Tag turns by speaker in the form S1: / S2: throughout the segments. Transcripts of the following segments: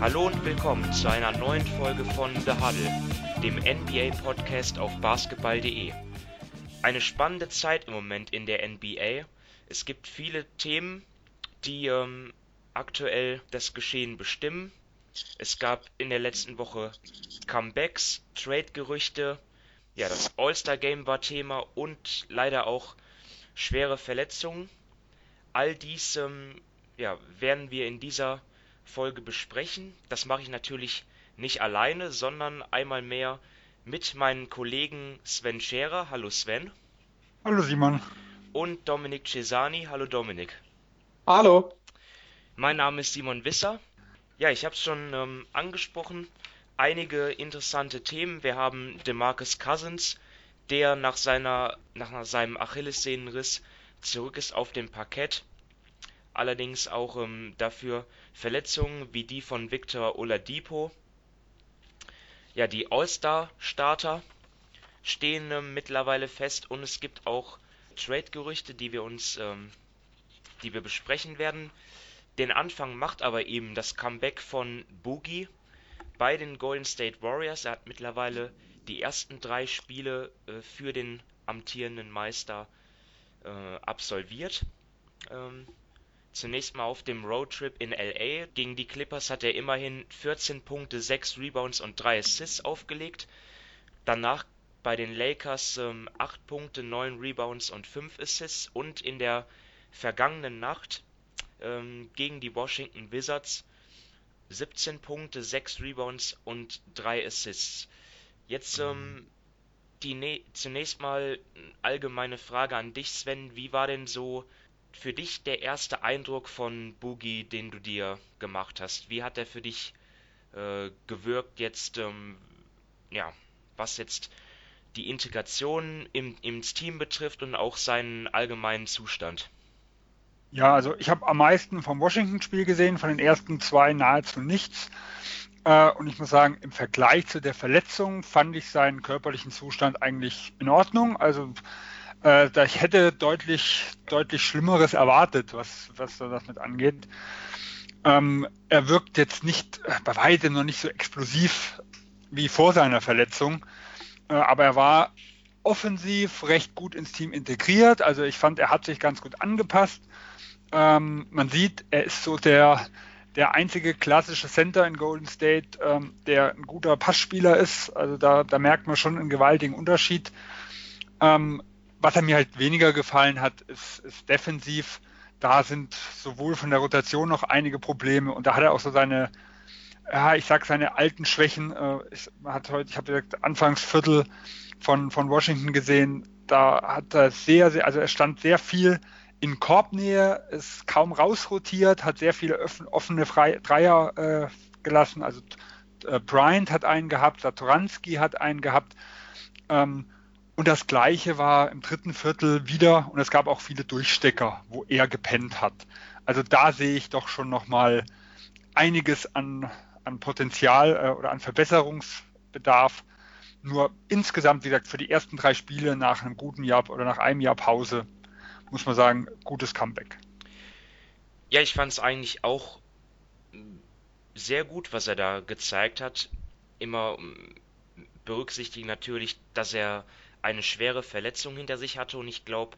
S1: Hallo und willkommen zu einer neuen Folge von The Huddle, dem NBA-Podcast auf basketball.de. Eine spannende Zeit im Moment in der NBA. Es gibt viele Themen, die ähm, aktuell das Geschehen bestimmen. Es gab in der letzten Woche Comebacks, Trade-Gerüchte, ja, das All-Star-Game war Thema und leider auch schwere Verletzungen. All dies ähm, ja, werden wir in dieser Folge besprechen. Das mache ich natürlich nicht alleine, sondern einmal mehr mit meinen Kollegen Sven Scherer. Hallo Sven.
S2: Hallo Simon.
S1: Und Dominik Cesani. Hallo Dominik.
S3: Hallo.
S1: Mein Name ist Simon Wisser. Ja, ich habe es schon ähm, angesprochen. Einige interessante Themen. Wir haben DeMarcus Cousins, der nach, seiner, nach seinem Achillessehnenriss zurück ist auf dem Parkett allerdings auch ähm, dafür Verletzungen wie die von Victor Oladipo. Ja, die All-Star-Starter stehen ähm, mittlerweile fest und es gibt auch Trade-Gerüchte, die wir uns, ähm, die wir besprechen werden. Den Anfang macht aber eben das Comeback von Boogie bei den Golden State Warriors. Er hat mittlerweile die ersten drei Spiele äh, für den amtierenden Meister äh, absolviert. Ähm, Zunächst mal auf dem Roadtrip in LA. Gegen die Clippers hat er immerhin 14 Punkte, 6 Rebounds und 3 Assists aufgelegt. Danach bei den Lakers ähm, 8 Punkte, 9 Rebounds und 5 Assists. Und in der vergangenen Nacht ähm, gegen die Washington Wizards 17 Punkte, 6 Rebounds und 3 Assists. Jetzt ähm, die ne zunächst mal allgemeine Frage an dich, Sven. Wie war denn so für dich der erste Eindruck von Boogie, den du dir gemacht hast? Wie hat er für dich äh, gewirkt jetzt, ähm, ja, was jetzt die Integration im, ins Team betrifft und auch seinen allgemeinen Zustand?
S2: Ja, also ich habe am meisten vom Washington-Spiel gesehen, von den ersten zwei nahezu nichts. Äh, und ich muss sagen, im Vergleich zu der Verletzung fand ich seinen körperlichen Zustand eigentlich in Ordnung. Also äh, da ich hätte deutlich, deutlich Schlimmeres erwartet, was, was das mit angeht. Ähm, er wirkt jetzt nicht, äh, bei weitem noch nicht so explosiv wie vor seiner Verletzung, äh, aber er war offensiv recht gut ins Team integriert. Also ich fand, er hat sich ganz gut angepasst. Ähm, man sieht, er ist so der, der einzige klassische Center in Golden State, ähm, der ein guter Passspieler ist. Also da, da merkt man schon einen gewaltigen Unterschied. Ähm, was er mir halt weniger gefallen hat, ist, ist defensiv. Da sind sowohl von der Rotation noch einige Probleme und da hat er auch so seine, ja, ich sag seine alten Schwächen. Äh, ich hat heute, ich habe gesagt, Anfangsviertel von, von Washington gesehen, da hat er sehr, sehr, also er stand sehr viel in Korbnähe, ist kaum rausrotiert, hat sehr viele offene Fre Dreier äh, gelassen. Also äh, Bryant hat einen gehabt, Satoranski hat einen gehabt. Ähm, und das Gleiche war im dritten Viertel wieder und es gab auch viele Durchstecker, wo er gepennt hat. Also da sehe ich doch schon nochmal einiges an, an Potenzial äh, oder an Verbesserungsbedarf. Nur insgesamt, wie gesagt, für die ersten drei Spiele nach einem guten Jahr oder nach einem Jahr Pause, muss man sagen, gutes Comeback.
S1: Ja, ich fand es eigentlich auch sehr gut, was er da gezeigt hat. Immer ähm, berücksichtigen natürlich, dass er eine schwere Verletzung hinter sich hatte und ich glaube,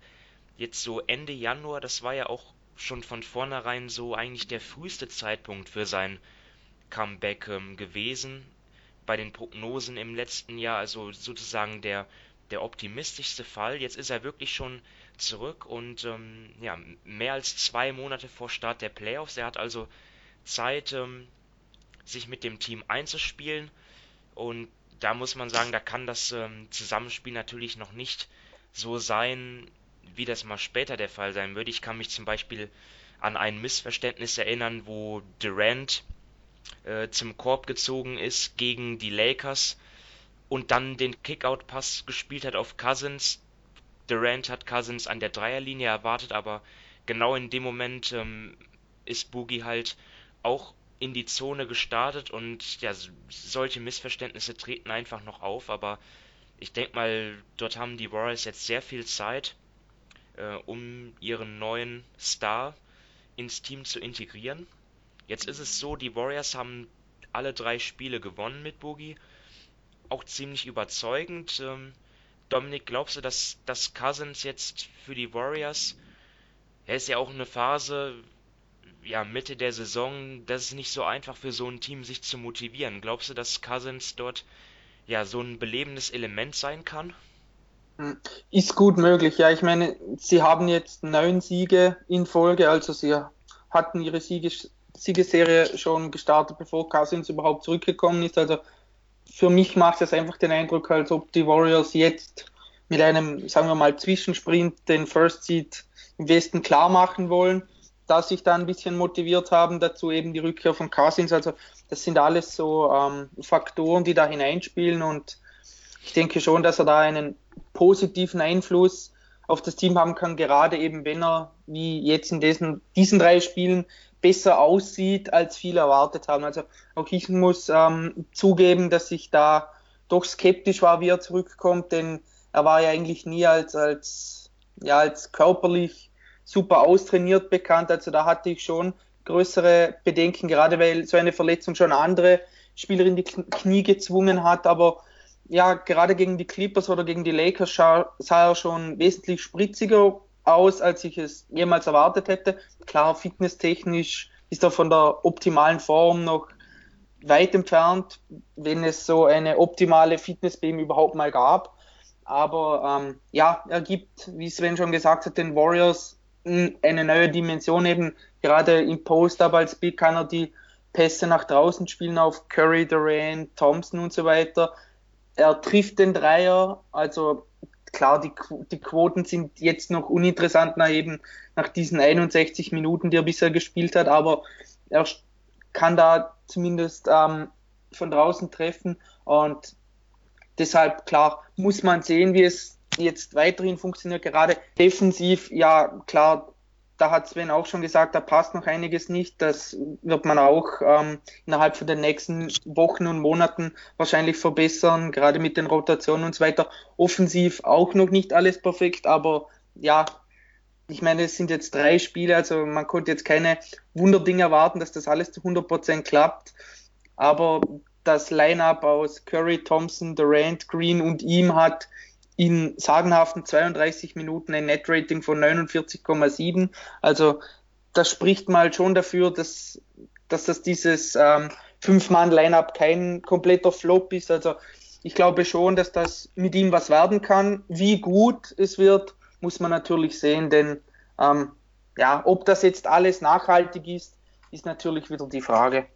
S1: jetzt so Ende Januar, das war ja auch schon von vornherein so eigentlich der früheste Zeitpunkt für sein Comeback ähm, gewesen. Bei den Prognosen im letzten Jahr, also sozusagen der, der optimistischste Fall. Jetzt ist er wirklich schon zurück und ähm, ja, mehr als zwei Monate vor Start der Playoffs. Er hat also Zeit, ähm, sich mit dem Team einzuspielen und da muss man sagen, da kann das ähm, Zusammenspiel natürlich noch nicht so sein, wie das mal später der Fall sein würde. Ich kann mich zum Beispiel an ein Missverständnis erinnern, wo Durant äh, zum Korb gezogen ist gegen die Lakers und dann den Kickout-Pass gespielt hat auf Cousins. Durant hat Cousins an der Dreierlinie erwartet, aber genau in dem Moment ähm, ist Boogie halt auch in die Zone gestartet und ja, solche Missverständnisse treten einfach noch auf, aber ich denke mal, dort haben die Warriors jetzt sehr viel Zeit, äh, um ihren neuen Star ins Team zu integrieren. Jetzt ist es so, die Warriors haben alle drei Spiele gewonnen mit Boogie. Auch ziemlich überzeugend. Ähm, Dominik, glaubst du, dass, dass Cousins jetzt für die Warriors, er ist ja auch eine Phase, ja, Mitte der Saison, das ist nicht so einfach für so ein Team, sich zu motivieren. Glaubst du, dass Cousins dort ja so ein belebendes Element sein kann?
S3: Hm, ist gut möglich, ja. Ich meine, sie haben jetzt neun Siege in Folge, also sie hatten ihre Siege, Siegeserie schon gestartet, bevor Cousins überhaupt zurückgekommen ist. Also für mich macht es einfach den Eindruck, als ob die Warriors jetzt mit einem, sagen wir mal, Zwischensprint den First Seed im Westen klar machen wollen, dass sich da ein bisschen motiviert haben, dazu eben die Rückkehr von Cousins. Also das sind alles so ähm, Faktoren, die da hineinspielen und ich denke schon, dass er da einen positiven Einfluss auf das Team haben kann, gerade eben wenn er wie jetzt in diesen, diesen drei Spielen besser aussieht, als viele erwartet haben. Also auch ich muss ähm, zugeben, dass ich da doch skeptisch war, wie er zurückkommt, denn er war ja eigentlich nie als, als, ja, als körperlich super austrainiert bekannt. Also da hatte ich schon größere Bedenken, gerade weil so eine Verletzung schon andere Spieler in die Knie gezwungen hat. Aber ja, gerade gegen die Clippers oder gegen die Lakers sah, er schon wesentlich spritziger aus, als ich es jemals erwartet hätte. Klar, fitnesstechnisch ist er von der optimalen Form noch weit entfernt, wenn es so eine optimale Fitness bei ihm überhaupt mal gab. Aber ähm, ja, er gibt, wie Sven schon gesagt hat, den Warriors eine neue Dimension eben. Gerade im Post-Up als Big kann er die Pässe nach draußen spielen auf Curry, Durant, Thompson und so weiter. Er trifft den Dreier, also klar, die, die Quoten sind jetzt noch uninteressant nach eben nach diesen 61 Minuten, die er bisher gespielt hat, aber er kann da zumindest ähm, von draußen treffen und deshalb klar muss man sehen, wie es jetzt weiterhin funktioniert. Gerade defensiv, ja klar, da hat Sven auch schon gesagt, da passt noch einiges nicht. Das wird man auch ähm, innerhalb von den nächsten Wochen und Monaten wahrscheinlich verbessern, gerade mit den Rotationen und so weiter. Offensiv auch noch nicht alles perfekt, aber ja, ich meine, es sind jetzt drei Spiele, also man konnte jetzt keine Wunderdinge erwarten, dass das alles zu 100% klappt. Aber das Line-up aus Curry, Thompson, Durant, Green und ihm hat in sagenhaften 32 Minuten ein Net-Rating von 49,7. Also das spricht mal schon dafür, dass, dass das dieses ähm, Fünf-Mann-Line-Up kein kompletter Flop ist. Also ich glaube schon, dass das mit ihm was werden kann. Wie gut es wird, muss man natürlich sehen, denn ähm, ja, ob das jetzt alles nachhaltig ist, ist natürlich wieder die Frage.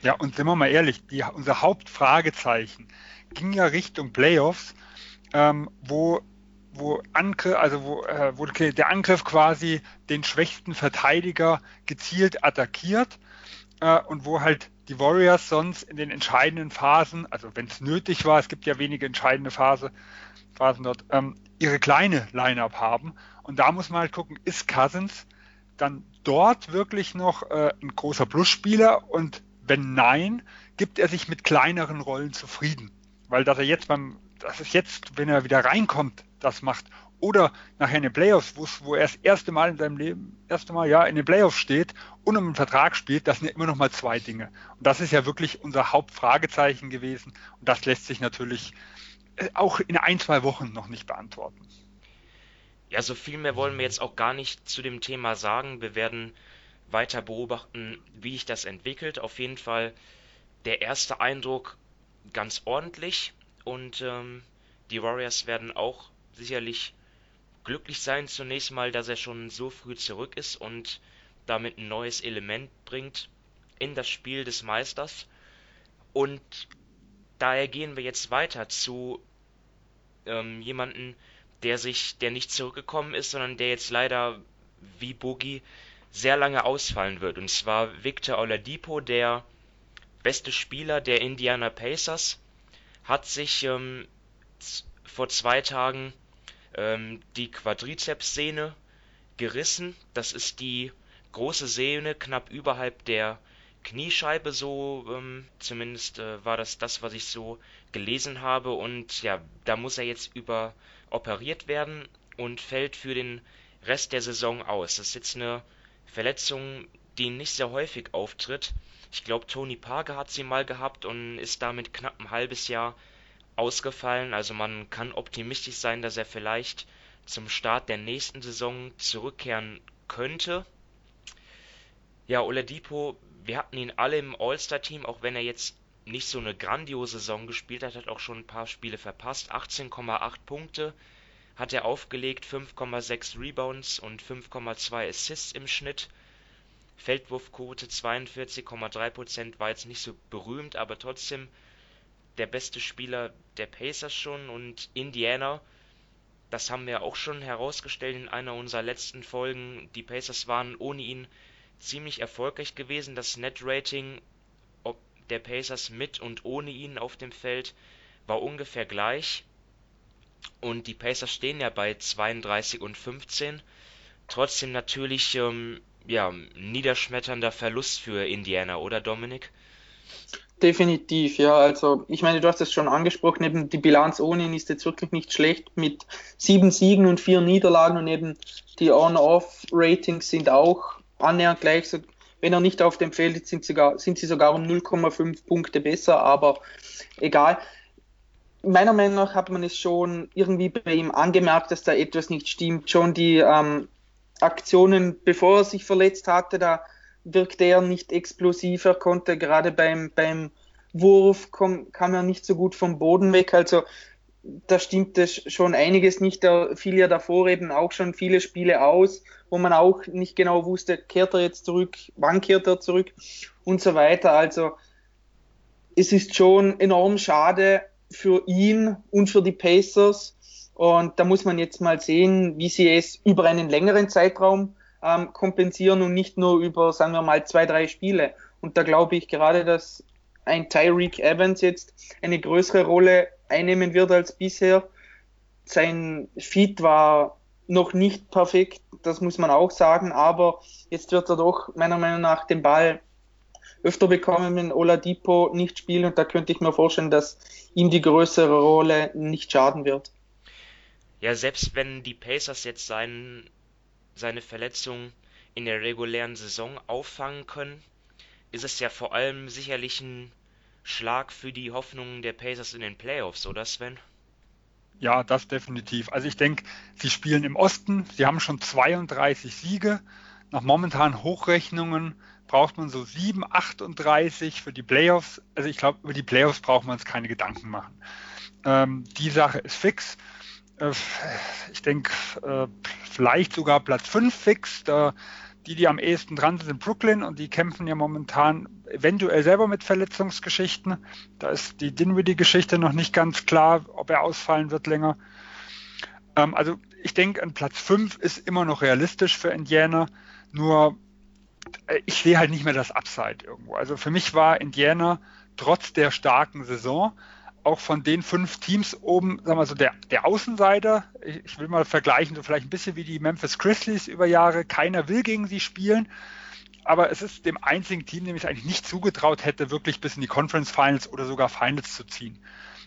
S2: Ja, und sind wir mal ehrlich, die, unser Hauptfragezeichen ging ja Richtung Playoffs ähm, wo wo, Angriff, also wo, äh, wo der Angriff quasi den schwächsten Verteidiger gezielt attackiert äh, und wo halt die Warriors sonst in den entscheidenden Phasen, also wenn es nötig war, es gibt ja wenige entscheidende Phase, Phasen dort, ähm, ihre kleine Line-up haben. Und da muss man halt gucken, ist Cousins dann dort wirklich noch äh, ein großer Plusspieler und wenn nein, gibt er sich mit kleineren Rollen zufrieden. Weil dass er jetzt beim dass es jetzt, wenn er wieder reinkommt, das macht. Oder nachher in den Playoffs, wo er das erste Mal in seinem Leben, erste Mal ja in den Playoffs steht und um einen Vertrag spielt, das sind ja immer noch mal zwei Dinge. Und das ist ja wirklich unser Hauptfragezeichen gewesen. Und das lässt sich natürlich äh, auch in ein, zwei Wochen noch nicht beantworten.
S1: Ja, so viel mehr wollen wir jetzt auch gar nicht zu dem Thema sagen. Wir werden weiter beobachten, wie sich das entwickelt. Auf jeden Fall der erste Eindruck ganz ordentlich. Und ähm, die Warriors werden auch sicherlich glücklich sein zunächst mal, dass er schon so früh zurück ist und damit ein neues Element bringt in das Spiel des Meisters. Und daher gehen wir jetzt weiter zu ähm, jemanden, der sich, der nicht zurückgekommen ist, sondern der jetzt leider wie Boogie sehr lange ausfallen wird. Und zwar Victor Oladipo, der beste Spieler der Indiana Pacers, hat sich ähm, vor zwei Tagen ähm, die Quadrizepssehne gerissen. Das ist die große Sehne knapp überhalb der Kniescheibe, so ähm, zumindest äh, war das das, was ich so gelesen habe. Und ja, da muss er jetzt über operiert werden und fällt für den Rest der Saison aus. Das ist jetzt eine Verletzung, die nicht sehr häufig auftritt. Ich glaube, Tony Parker hat sie mal gehabt und ist damit knapp ein halbes Jahr ausgefallen. Also man kann optimistisch sein, dass er vielleicht zum Start der nächsten Saison zurückkehren könnte. Ja, Oladipo, wir hatten ihn alle im All-Star-Team, auch wenn er jetzt nicht so eine grandiose Saison gespielt hat, hat auch schon ein paar Spiele verpasst. 18,8 Punkte hat er aufgelegt, 5,6 Rebounds und 5,2 Assists im Schnitt. Feldwurfquote 42,3% war jetzt nicht so berühmt, aber trotzdem der beste Spieler der Pacers schon und Indiana, das haben wir auch schon herausgestellt in einer unserer letzten Folgen. Die Pacers waren ohne ihn ziemlich erfolgreich gewesen. Das Net-Rating der Pacers mit und ohne ihn auf dem Feld war ungefähr gleich. Und die Pacers stehen ja bei 32 und 15. Trotzdem natürlich ähm, ja, niederschmetternder Verlust für Indiana, oder Dominik?
S3: Definitiv, ja. Also ich meine, du hast es schon angesprochen, eben die Bilanz ohne ihn ist jetzt wirklich nicht schlecht mit sieben Siegen und vier Niederlagen und eben die On-Off-Ratings sind auch annähernd gleich. Wenn er nicht auf dem Feld ist, sind, sind sie sogar um 0,5 Punkte besser, aber egal. Meiner Meinung nach hat man es schon irgendwie bei ihm angemerkt, dass da etwas nicht stimmt. Schon die ähm, Aktionen, bevor er sich verletzt hatte, da wirkte er nicht explosiver, konnte gerade beim, beim Wurf komm, kam er nicht so gut vom Boden weg. Also da stimmt es schon einiges nicht. Da fiel ja davor eben auch schon viele Spiele aus, wo man auch nicht genau wusste, kehrt er jetzt zurück, wann kehrt er zurück und so weiter. Also es ist schon enorm schade für ihn und für die Pacers. Und da muss man jetzt mal sehen, wie sie es über einen längeren Zeitraum ähm, kompensieren und nicht nur über, sagen wir mal, zwei, drei Spiele. Und da glaube ich gerade, dass ein Tyreek Evans jetzt eine größere Rolle einnehmen wird als bisher. Sein Feed war noch nicht perfekt, das muss man auch sagen, aber jetzt wird er doch meiner Meinung nach den Ball öfter bekommen, wenn Oladipo nicht spielt und da könnte ich mir vorstellen, dass ihm die größere Rolle nicht schaden wird.
S1: Ja, selbst wenn die Pacers jetzt seinen seine Verletzung in der regulären Saison auffangen können, ist es ja vor allem sicherlich ein Schlag für die Hoffnungen der Pacers in den Playoffs, oder Sven?
S2: Ja, das definitiv. Also ich denke, sie spielen im Osten, sie haben schon 32 Siege. Nach momentanen Hochrechnungen braucht man so 7, 38 für die Playoffs. Also ich glaube, über die Playoffs braucht man uns keine Gedanken machen. Ähm, die Sache ist fix. Äh, ich denke, äh, vielleicht sogar Platz 5 fix. Die, die am ehesten dran sind, sind Brooklyn und die kämpfen ja momentan eventuell selber mit Verletzungsgeschichten. Da ist die Dinwiddie-Geschichte noch nicht ganz klar, ob er ausfallen wird länger. Ähm, also ich denke, ein Platz 5 ist immer noch realistisch für Indiana, nur äh, ich sehe halt nicht mehr das Upside irgendwo. Also für mich war Indiana trotz der starken Saison auch von den fünf Teams oben, sagen wir so, der, der Außenseiter, ich will mal vergleichen, so vielleicht ein bisschen wie die Memphis Grizzlies über Jahre, keiner will gegen sie spielen, aber es ist dem einzigen Team, dem ich eigentlich nicht zugetraut hätte, wirklich bis in die Conference Finals oder sogar Finals zu ziehen.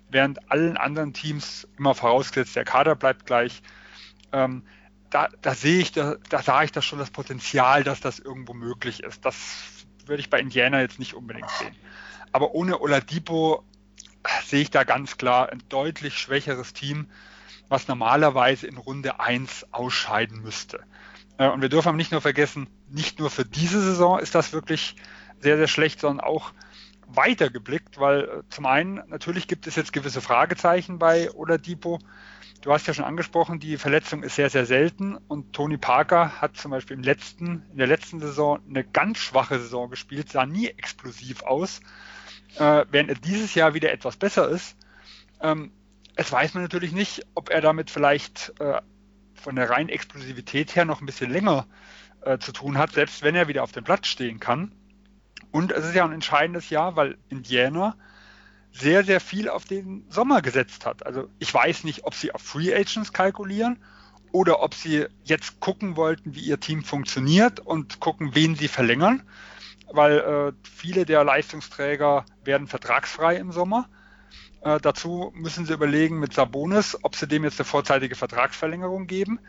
S2: Während allen anderen Teams, immer vorausgesetzt, der Kader bleibt gleich, ähm, da, da sehe ich, da, da sah ich das schon das Potenzial, dass das irgendwo möglich ist. Das würde ich bei Indiana jetzt nicht unbedingt sehen. Aber ohne Oladipo sehe ich da ganz klar ein deutlich schwächeres Team, was normalerweise in Runde 1 ausscheiden müsste. Äh, und wir dürfen aber nicht nur vergessen, nicht nur für diese Saison ist das wirklich sehr, sehr schlecht, sondern auch weitergeblickt, weil äh, zum einen natürlich gibt es jetzt gewisse Fragezeichen bei Oladipo. Du hast ja schon angesprochen, die Verletzung ist sehr, sehr selten und Tony Parker hat zum Beispiel im letzten, in der letzten Saison eine ganz schwache Saison gespielt, sah nie explosiv aus äh, während er dieses Jahr wieder etwas besser ist. Ähm, es weiß man natürlich nicht, ob er damit vielleicht äh, von der reinen Explosivität her noch ein bisschen länger äh, zu tun hat, selbst wenn er wieder auf dem Platz stehen kann. Und es ist ja ein entscheidendes Jahr, weil Indiana sehr, sehr viel auf den Sommer gesetzt hat. Also ich weiß nicht, ob sie auf Free Agents kalkulieren oder ob sie jetzt gucken wollten, wie ihr Team funktioniert und gucken, wen sie verlängern weil äh, viele der Leistungsträger werden vertragsfrei im Sommer. Äh, dazu müssen sie überlegen mit Sabonis, ob sie dem jetzt eine vorzeitige Vertragsverlängerung geben.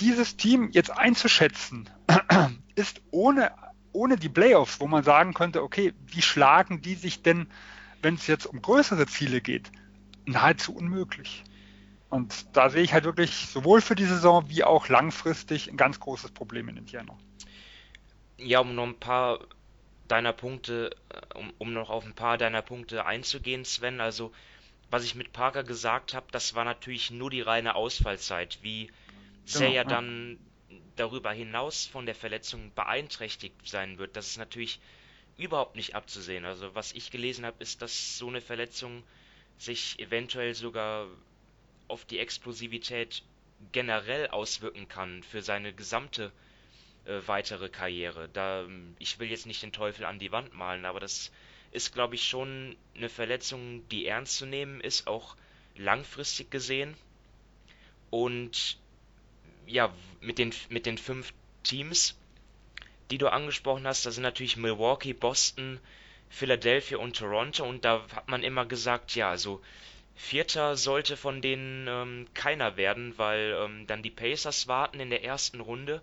S2: Dieses Team jetzt einzuschätzen, ist ohne ohne die Playoffs, wo man sagen könnte, okay, wie schlagen die sich denn, wenn es jetzt um größere Ziele geht, nahezu unmöglich. Und da sehe ich halt wirklich sowohl für die Saison wie auch langfristig ein ganz großes Problem in Indiana.
S1: Ja, um noch ein paar deiner Punkte, äh, um, um noch auf ein paar deiner Punkte einzugehen, Sven, also was ich mit Parker gesagt habe, das war natürlich nur die reine Ausfallzeit. Wie sehr genau, er dann darüber hinaus von der Verletzung beeinträchtigt sein wird, das ist natürlich überhaupt nicht abzusehen. Also was ich gelesen habe, ist, dass so eine Verletzung sich eventuell sogar auf die Explosivität generell auswirken kann für seine gesamte äh, weitere Karriere. Da ich will jetzt nicht den Teufel an die Wand malen, aber das ist, glaube ich, schon eine Verletzung, die ernst zu nehmen ist, auch langfristig gesehen. Und ja, mit den, mit den fünf Teams, die du angesprochen hast, da sind natürlich Milwaukee, Boston, Philadelphia und Toronto und da hat man immer gesagt, ja, also Vierter sollte von denen ähm, keiner werden, weil ähm, dann die Pacers warten in der ersten Runde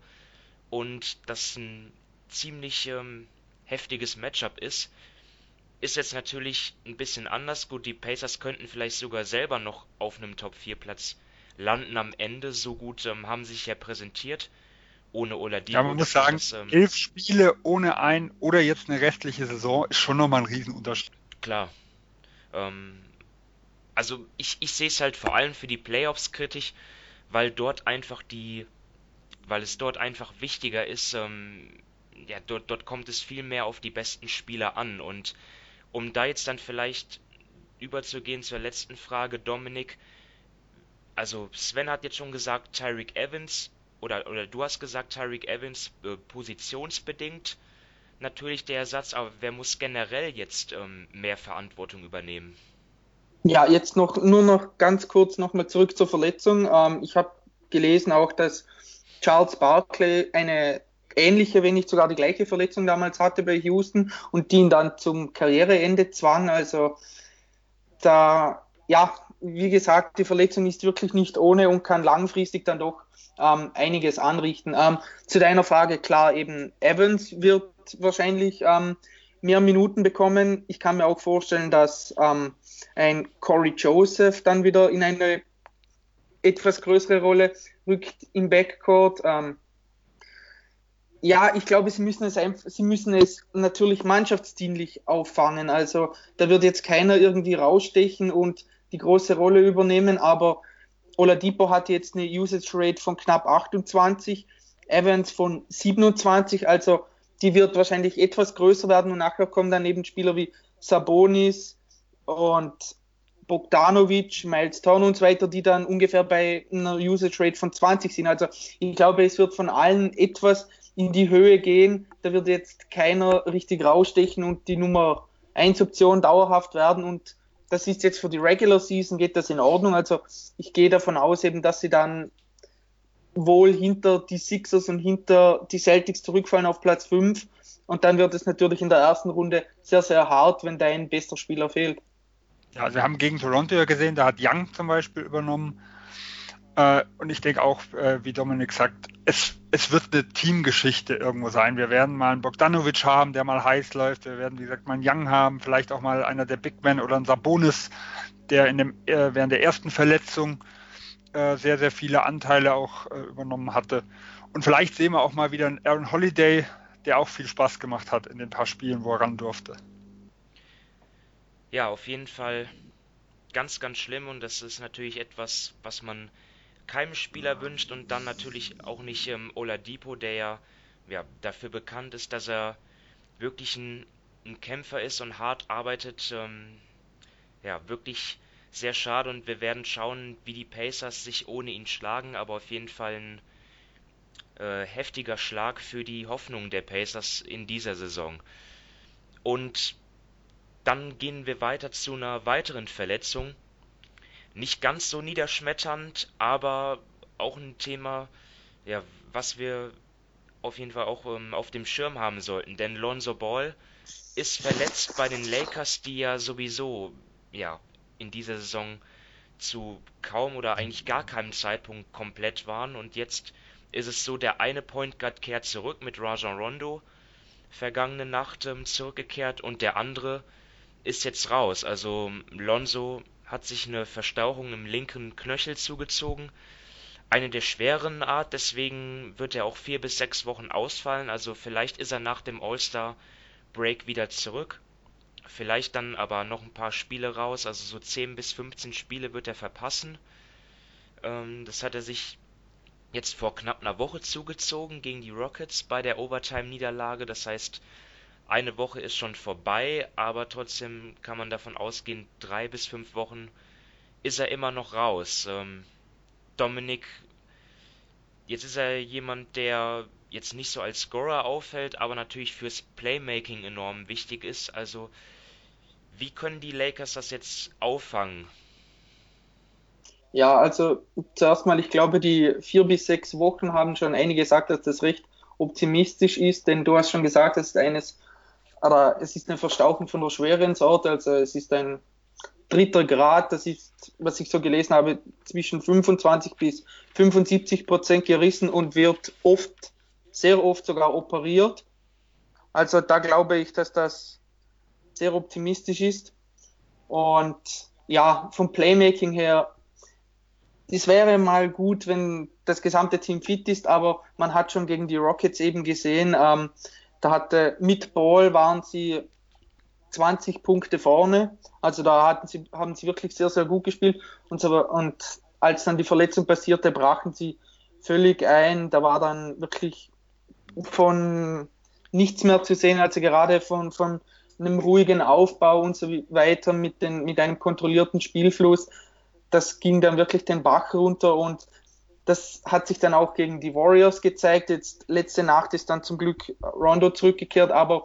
S1: und das ein ziemlich ähm, heftiges Matchup ist. Ist jetzt natürlich ein bisschen anders. Gut, die Pacers könnten vielleicht sogar selber noch auf einem Top 4 Platz landen am Ende. So gut ähm, haben sie sich ja präsentiert. Ohne Oladipo.
S2: Ja, man muss sagen, das, ähm, elf Spiele ohne ein oder jetzt eine restliche Saison ist schon nochmal ein Riesenunterschied.
S1: Klar. Ähm, also ich, ich sehe es halt vor allem für die Playoffs kritisch, weil dort einfach die, weil es dort einfach wichtiger ist, ähm, ja, dort, dort kommt es viel mehr auf die besten Spieler an und um da jetzt dann vielleicht überzugehen zur letzten Frage, Dominik. Also Sven hat jetzt schon gesagt, Tyreek Evans oder, oder du hast gesagt, Tyreek Evans äh, positionsbedingt natürlich der Ersatz, aber wer muss generell jetzt ähm, mehr Verantwortung übernehmen?
S3: Ja, jetzt noch nur noch ganz kurz nochmal zurück zur Verletzung. Ähm, ich habe gelesen auch, dass Charles Barkley eine ähnliche, wenn nicht sogar die gleiche Verletzung damals hatte bei Houston und die ihn dann zum Karriereende zwang. Also da, ja, wie gesagt, die Verletzung ist wirklich nicht ohne und kann langfristig dann doch ähm, einiges anrichten. Ähm, zu deiner Frage, klar, eben Evans wird wahrscheinlich ähm, mehr Minuten bekommen. Ich kann mir auch vorstellen, dass ähm, ein Corey Joseph dann wieder in eine etwas größere Rolle rückt im Backcourt. Ähm, ja, ich glaube, sie müssen es einfach, sie müssen es natürlich mannschaftsdienlich auffangen. Also da wird jetzt keiner irgendwie rausstechen und die große Rolle übernehmen, aber Oladipo hat jetzt eine Usage Rate von knapp 28, Evans von 27, also die wird wahrscheinlich etwas größer werden und nachher kommen dann eben Spieler wie Sabonis und Bogdanovic, Miles Turner und so weiter, die dann ungefähr bei einer Usage Rate von 20 sind. Also ich glaube, es wird von allen etwas in die Höhe gehen. Da wird jetzt keiner richtig rausstechen und die Nummer 1 Option dauerhaft werden und das ist jetzt für die Regular Season geht das in Ordnung. Also ich gehe davon aus eben, dass sie dann wohl hinter die Sixers und hinter die Celtics zurückfallen auf Platz 5 und dann wird es natürlich in der ersten Runde sehr, sehr hart, wenn dein bester Spieler fehlt.
S2: Ja, also wir haben gegen Toronto ja gesehen, da hat Young zum Beispiel übernommen äh, und ich denke auch, äh, wie Dominik sagt, es, es wird eine Teamgeschichte irgendwo sein. Wir werden mal einen Bogdanovic haben, der mal heiß läuft. Wir werden, wie gesagt, mal einen Young haben, vielleicht auch mal einer der Big Men oder ein Sabonis, der in dem, äh, während der ersten Verletzung sehr, sehr viele Anteile auch übernommen hatte. Und vielleicht sehen wir auch mal wieder einen Aaron Holiday, der auch viel Spaß gemacht hat in den paar Spielen, wo er ran durfte.
S1: Ja, auf jeden Fall ganz, ganz schlimm und das ist natürlich etwas, was man keinem Spieler wünscht und dann natürlich auch nicht ähm, Oladipo, der ja, ja dafür bekannt ist, dass er wirklich ein, ein Kämpfer ist und hart arbeitet. Ähm, ja, wirklich sehr schade und wir werden schauen, wie die Pacers sich ohne ihn schlagen, aber auf jeden Fall ein äh, heftiger Schlag für die Hoffnung der Pacers in dieser Saison. Und dann gehen wir weiter zu einer weiteren Verletzung nicht ganz so niederschmetternd, aber auch ein Thema, ja, was wir auf jeden Fall auch ähm, auf dem Schirm haben sollten. Denn Lonzo Ball ist verletzt bei den Lakers, die ja sowieso ja in dieser Saison zu kaum oder eigentlich gar keinem Zeitpunkt komplett waren. Und jetzt ist es so, der eine Point Guard kehrt zurück mit Rajon Rondo. vergangene Nacht ähm, zurückgekehrt und der andere ist jetzt raus. Also Lonzo hat sich eine Verstauchung im linken Knöchel zugezogen. Eine der schweren Art, deswegen wird er auch vier bis sechs Wochen ausfallen. Also vielleicht ist er nach dem All-Star Break wieder zurück. Vielleicht dann aber noch ein paar Spiele raus, also so 10 bis 15 Spiele wird er verpassen. Ähm, das hat er sich jetzt vor knapp einer Woche zugezogen gegen die Rockets bei der Overtime-Niederlage. Das heißt, eine Woche ist schon vorbei, aber trotzdem kann man davon ausgehen, drei bis fünf Wochen ist er immer noch raus. Ähm, Dominik, jetzt ist er jemand, der jetzt nicht so als Scorer auffällt, aber natürlich fürs Playmaking enorm wichtig ist. Also, wie können die Lakers das jetzt auffangen?
S3: Ja, also zuerst mal, ich glaube, die vier bis sechs Wochen haben schon einige gesagt, dass das recht optimistisch ist, denn du hast schon gesagt, es ist eines, oder es ist eine Verstauchung von der schweren Sorte, also es ist ein dritter Grad, das ist, was ich so gelesen habe, zwischen 25 bis 75 Prozent gerissen und wird oft, sehr oft sogar operiert. Also da glaube ich, dass das sehr optimistisch ist. Und ja, vom Playmaking her es wäre mal gut, wenn das gesamte Team fit ist, aber man hat schon gegen die Rockets eben gesehen, ähm, da hatte mit Ball waren sie 20 Punkte vorne, also da hatten sie, haben sie wirklich sehr, sehr gut gespielt. Und, so, und als dann die Verletzung passierte, brachen sie völlig ein, da war dann wirklich von nichts mehr zu sehen, also gerade von, von einem ruhigen Aufbau und so weiter mit, den, mit einem kontrollierten Spielfluss. Das ging dann wirklich den Bach runter und das hat sich dann auch gegen die Warriors gezeigt. Jetzt letzte Nacht ist dann zum Glück Rondo zurückgekehrt, aber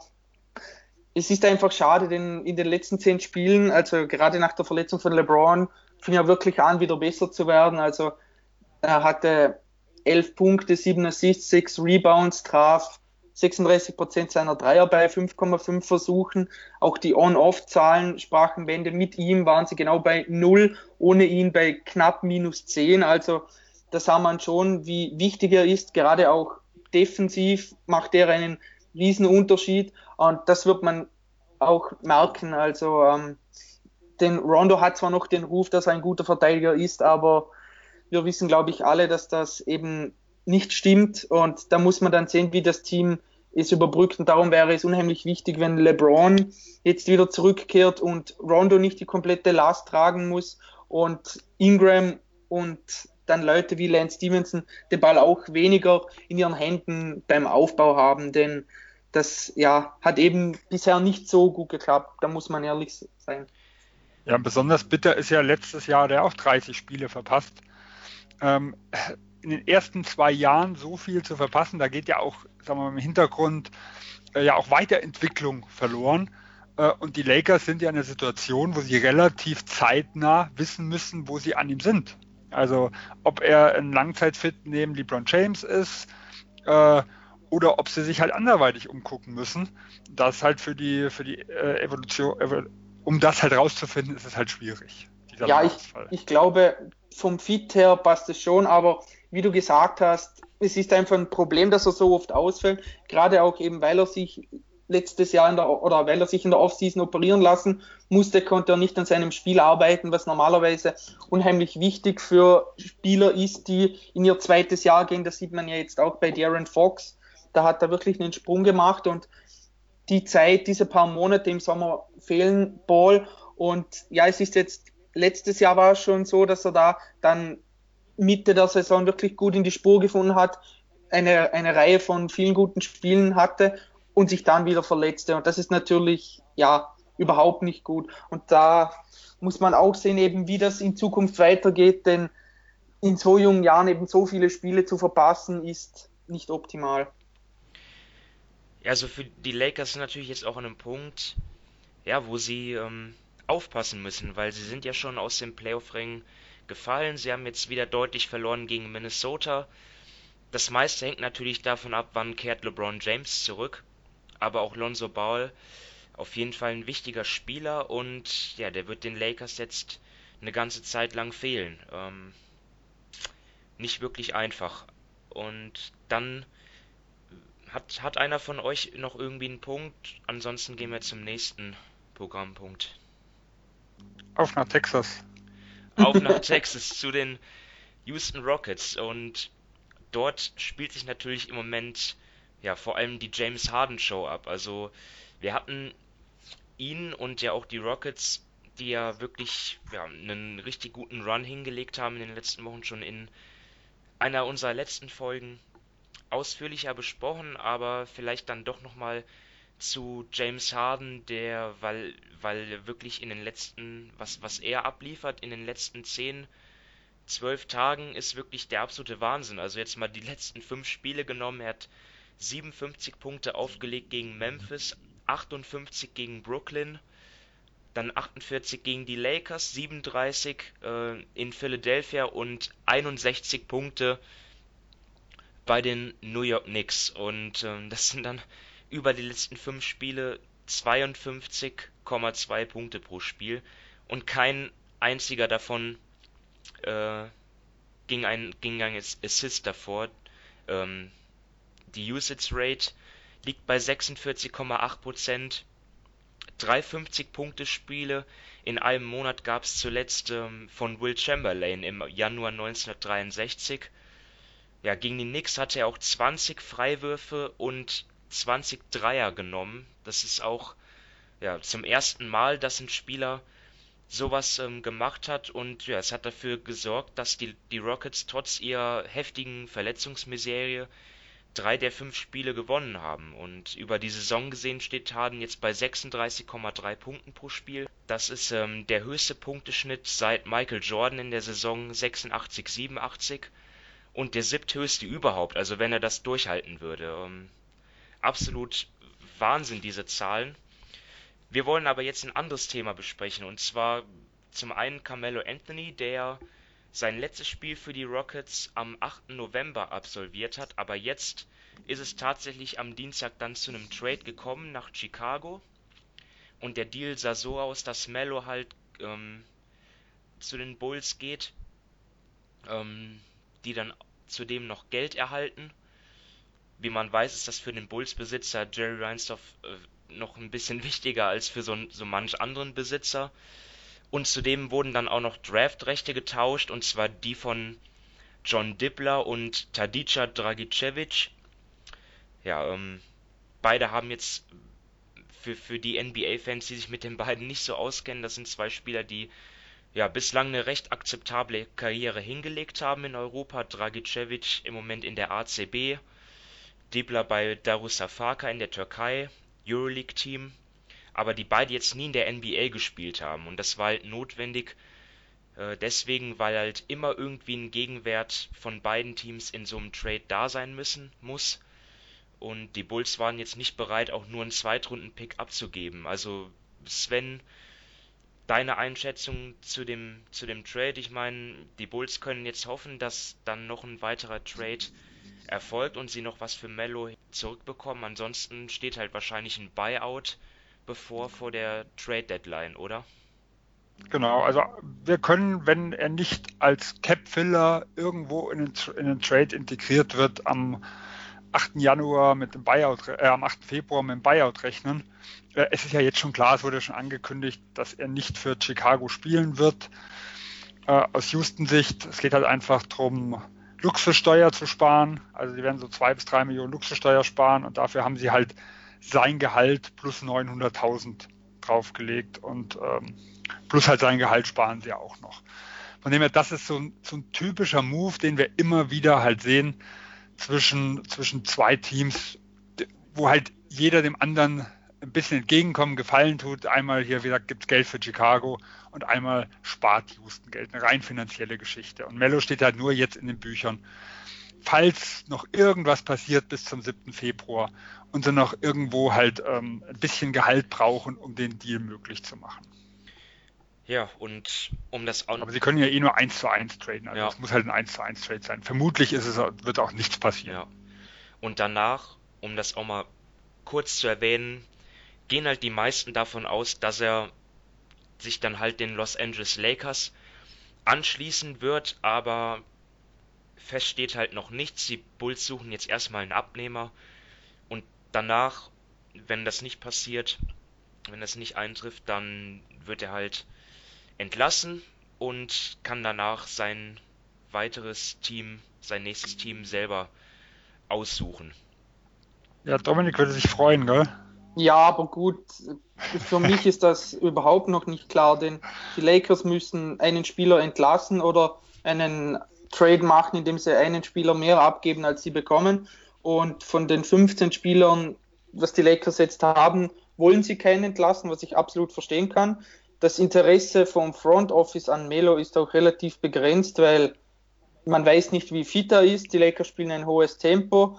S3: es ist einfach schade, denn in den letzten zehn Spielen, also gerade nach der Verletzung von LeBron, fing er wirklich an, wieder besser zu werden. Also er hatte elf Punkte, sieben Assists, sechs Rebounds, traf 36 Prozent seiner Dreier bei 5,5 Versuchen. Auch die On-Off-Zahlen sprachen Wände. Mit ihm waren sie genau bei 0, ohne ihn bei knapp minus 10. Also da sah man schon, wie wichtig er ist. Gerade auch defensiv macht er einen riesen Unterschied. Und das wird man auch merken. Also ähm, denn Rondo hat zwar noch den Ruf, dass er ein guter Verteidiger ist, aber wir wissen, glaube ich, alle, dass das eben nicht stimmt. Und da muss man dann sehen, wie das Team es überbrückt. Und darum wäre es unheimlich wichtig, wenn LeBron jetzt wieder zurückkehrt und Rondo nicht die komplette Last tragen muss und Ingram und dann Leute wie Lance Stevenson den Ball auch weniger in ihren Händen beim Aufbau haben, denn das ja, hat eben bisher nicht so gut geklappt, da muss man ehrlich sein.
S2: Ja, besonders bitter ist ja letztes Jahr der auch 30 Spiele verpasst. Ähm, in den ersten zwei Jahren so viel zu verpassen, da geht ja auch, sagen wir mal, im Hintergrund äh, ja auch Weiterentwicklung verloren. Äh, und die Lakers sind ja in einer Situation, wo sie relativ zeitnah wissen müssen, wo sie an ihm sind. Also ob er ein Langzeitfit neben LeBron James ist äh, oder ob sie sich halt anderweitig umgucken müssen. Das halt für die für die äh, Evolution, um das halt rauszufinden, ist es halt schwierig.
S3: Ja, ich, ich glaube, vom Fit her passt es schon, aber wie du gesagt hast, es ist einfach ein Problem, dass er so oft ausfällt, gerade auch eben, weil er sich letztes Jahr in der, oder weil er sich in der Offseason operieren lassen musste, konnte er nicht an seinem Spiel arbeiten, was normalerweise unheimlich wichtig für Spieler ist, die in ihr zweites Jahr gehen. Das sieht man ja jetzt auch bei Darren Fox. Da hat er wirklich einen Sprung gemacht und die Zeit, diese paar Monate im Sommer fehlen Ball. Und ja, es ist jetzt, letztes Jahr war es schon so, dass er da dann Mitte der Saison wirklich gut in die Spur gefunden hat, eine, eine Reihe von vielen guten Spielen hatte und sich dann wieder verletzte. Und das ist natürlich, ja, überhaupt nicht gut. Und da muss man auch sehen, eben, wie das in Zukunft weitergeht, denn in so jungen Jahren eben so viele Spiele zu verpassen, ist nicht optimal.
S1: Ja, also für die Lakers sind natürlich jetzt auch an einem Punkt, ja, wo sie ähm, aufpassen müssen, weil sie sind ja schon aus dem Playoff-Ring gefallen. Sie haben jetzt wieder deutlich verloren gegen Minnesota. Das meiste hängt natürlich davon ab, wann kehrt LeBron James zurück. Aber auch Lonzo Ball auf jeden Fall ein wichtiger Spieler und ja, der wird den Lakers jetzt eine ganze Zeit lang fehlen. Ähm, nicht wirklich einfach. Und dann hat, hat einer von euch noch irgendwie einen Punkt? Ansonsten gehen wir zum nächsten Programmpunkt.
S2: Auf nach Texas.
S1: Auf nach Texas zu den Houston Rockets. Und dort spielt sich natürlich im Moment ja vor allem die James Harden Show ab. Also wir hatten ihn und ja auch die Rockets, die ja wirklich ja, einen richtig guten Run hingelegt haben in den letzten Wochen schon in einer unserer letzten Folgen ausführlicher besprochen, aber vielleicht dann doch nochmal zu James Harden, der, weil, weil wirklich in den letzten, was, was er abliefert, in den letzten 10, 12 Tagen ist wirklich der absolute Wahnsinn. Also jetzt mal die letzten fünf Spiele genommen, er hat 57 Punkte aufgelegt gegen Memphis, 58 gegen Brooklyn, dann 48 gegen die Lakers, 37 äh, in Philadelphia und 61 Punkte bei den New York Knicks. Und äh, das sind dann über die letzten fünf Spiele 52,2 Punkte pro Spiel. Und kein einziger davon äh, ging, ein, ging ein Assist davor. Ähm, die Usage Rate liegt bei 46,8%. 350 Punkte Spiele in einem Monat gab es zuletzt ähm, von Will Chamberlain im Januar 1963. Ja, gegen die Knicks hatte er auch 20 Freiwürfe und 20 Dreier genommen. Das ist auch ja, zum ersten Mal, dass ein Spieler sowas ähm, gemacht hat und ja, es hat dafür gesorgt, dass die, die Rockets trotz ihrer heftigen Verletzungsmiserie drei der fünf Spiele gewonnen haben. Und über die Saison gesehen steht Harden jetzt bei 36,3 Punkten pro Spiel. Das ist ähm, der höchste Punkteschnitt seit Michael Jordan in der Saison 86, 87 und der siebthöchste überhaupt, also wenn er das durchhalten würde. Ähm, absolut Wahnsinn, diese Zahlen. Wir wollen aber jetzt ein anderes Thema besprechen und zwar zum einen Carmelo Anthony, der sein letztes Spiel für die Rockets am 8. November absolviert hat, aber jetzt ist es tatsächlich am Dienstag dann zu einem Trade gekommen nach Chicago und der Deal sah so aus, dass Melo halt ähm, zu den Bulls geht, ähm, die dann zudem noch Geld erhalten. Wie man weiß, ist das für den Bulls-Besitzer Jerry Reinsdorf äh, noch ein bisschen wichtiger als für so, so manch anderen Besitzer. Und zudem wurden dann auch noch Draftrechte getauscht, und zwar die von John Dibbler und Tadica Dragicevic. Ja, ähm, beide haben jetzt für, für die NBA-Fans, die sich mit den beiden nicht so auskennen, das sind zwei Spieler, die ja bislang eine recht akzeptable Karriere hingelegt haben in Europa. Dragicevic im Moment in der ACB, Dibbler bei Darusafaka in der Türkei, Euroleague-Team aber die beide jetzt nie in der NBA gespielt haben. Und das war halt notwendig, äh, deswegen, weil halt immer irgendwie ein Gegenwert von beiden Teams in so einem Trade da sein müssen muss. Und die Bulls waren jetzt nicht bereit, auch nur einen Zweitrunden-Pick abzugeben. Also Sven, deine Einschätzung zu dem, zu dem Trade? Ich meine, die Bulls können jetzt hoffen, dass dann noch ein weiterer Trade erfolgt und sie noch was für Mello zurückbekommen. Ansonsten steht halt wahrscheinlich ein Buyout bevor vor der Trade Deadline, oder?
S2: Genau, also wir können, wenn er nicht als Cap-Filler irgendwo in den, in den, Trade integriert wird, am 8. Januar mit dem Buyout, äh, am 8. Februar mit dem Buyout rechnen. Äh, es ist ja jetzt schon klar, es wurde schon angekündigt, dass er nicht für Chicago spielen wird. Äh, aus Houston-Sicht, es geht halt einfach darum, Luxussteuer zu sparen. Also sie werden so zwei bis drei Millionen Luxussteuer sparen und dafür haben sie halt sein Gehalt plus 900.000 draufgelegt und ähm, plus halt sein Gehalt sparen sie auch noch. Von dem her, das ist so ein, so ein typischer Move, den wir immer wieder halt sehen zwischen, zwischen zwei Teams, wo halt jeder dem anderen ein bisschen entgegenkommen, Gefallen tut. Einmal hier, wie gesagt, gibt es Geld für Chicago und einmal spart Houston Geld. Eine rein finanzielle Geschichte. Und Mello steht halt nur jetzt in den Büchern. Falls noch irgendwas passiert bis zum 7. Februar und sie noch irgendwo halt ähm, ein bisschen Gehalt brauchen, um den Deal möglich zu machen.
S1: Ja, und um das auch.
S2: Aber sie können ja eh nur 1 zu 1 traden. Also es muss halt ein 1 zu 1 Trade sein. Vermutlich ist es, wird auch nichts passieren. Ja.
S1: Und danach, um das auch mal kurz zu erwähnen, gehen halt die meisten davon aus, dass er sich dann halt den Los Angeles Lakers anschließen wird, aber fest steht halt noch nichts. Die Bulls suchen jetzt erstmal einen Abnehmer Und danach, wenn das nicht passiert, wenn das nicht eintrifft, dann wird er halt entlassen und kann danach sein weiteres Team, sein nächstes Team selber aussuchen.
S2: Ja, Dominik würde sich freuen, gell?
S3: Ja, aber gut, für mich ist das überhaupt noch nicht klar, denn die Lakers müssen einen Spieler entlassen oder einen Trade machen, indem sie einen Spieler mehr abgeben, als sie bekommen. Und von den 15 Spielern, was die Lakers jetzt haben, wollen sie keinen entlassen, was ich absolut verstehen kann. Das Interesse vom Front Office an Melo ist auch relativ begrenzt, weil man weiß nicht, wie fit er ist. Die Lakers spielen ein hohes Tempo.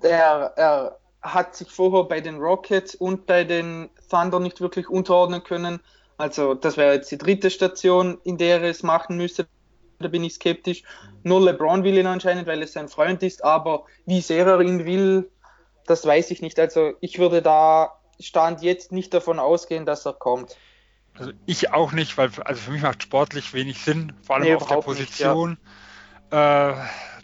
S3: Er, er hat sich vorher bei den Rockets und bei den Thunder nicht wirklich unterordnen können. Also das wäre jetzt die dritte Station, in der er es machen müsste. Da bin ich skeptisch. Nur LeBron will ihn anscheinend, weil es sein Freund ist, aber wie sehr er ihn will, das weiß ich nicht. Also ich würde da Stand jetzt nicht davon ausgehen, dass er kommt.
S2: Also ich auch nicht, weil also für mich macht sportlich wenig Sinn, vor allem nee, auf der Position. Nicht, ja. äh,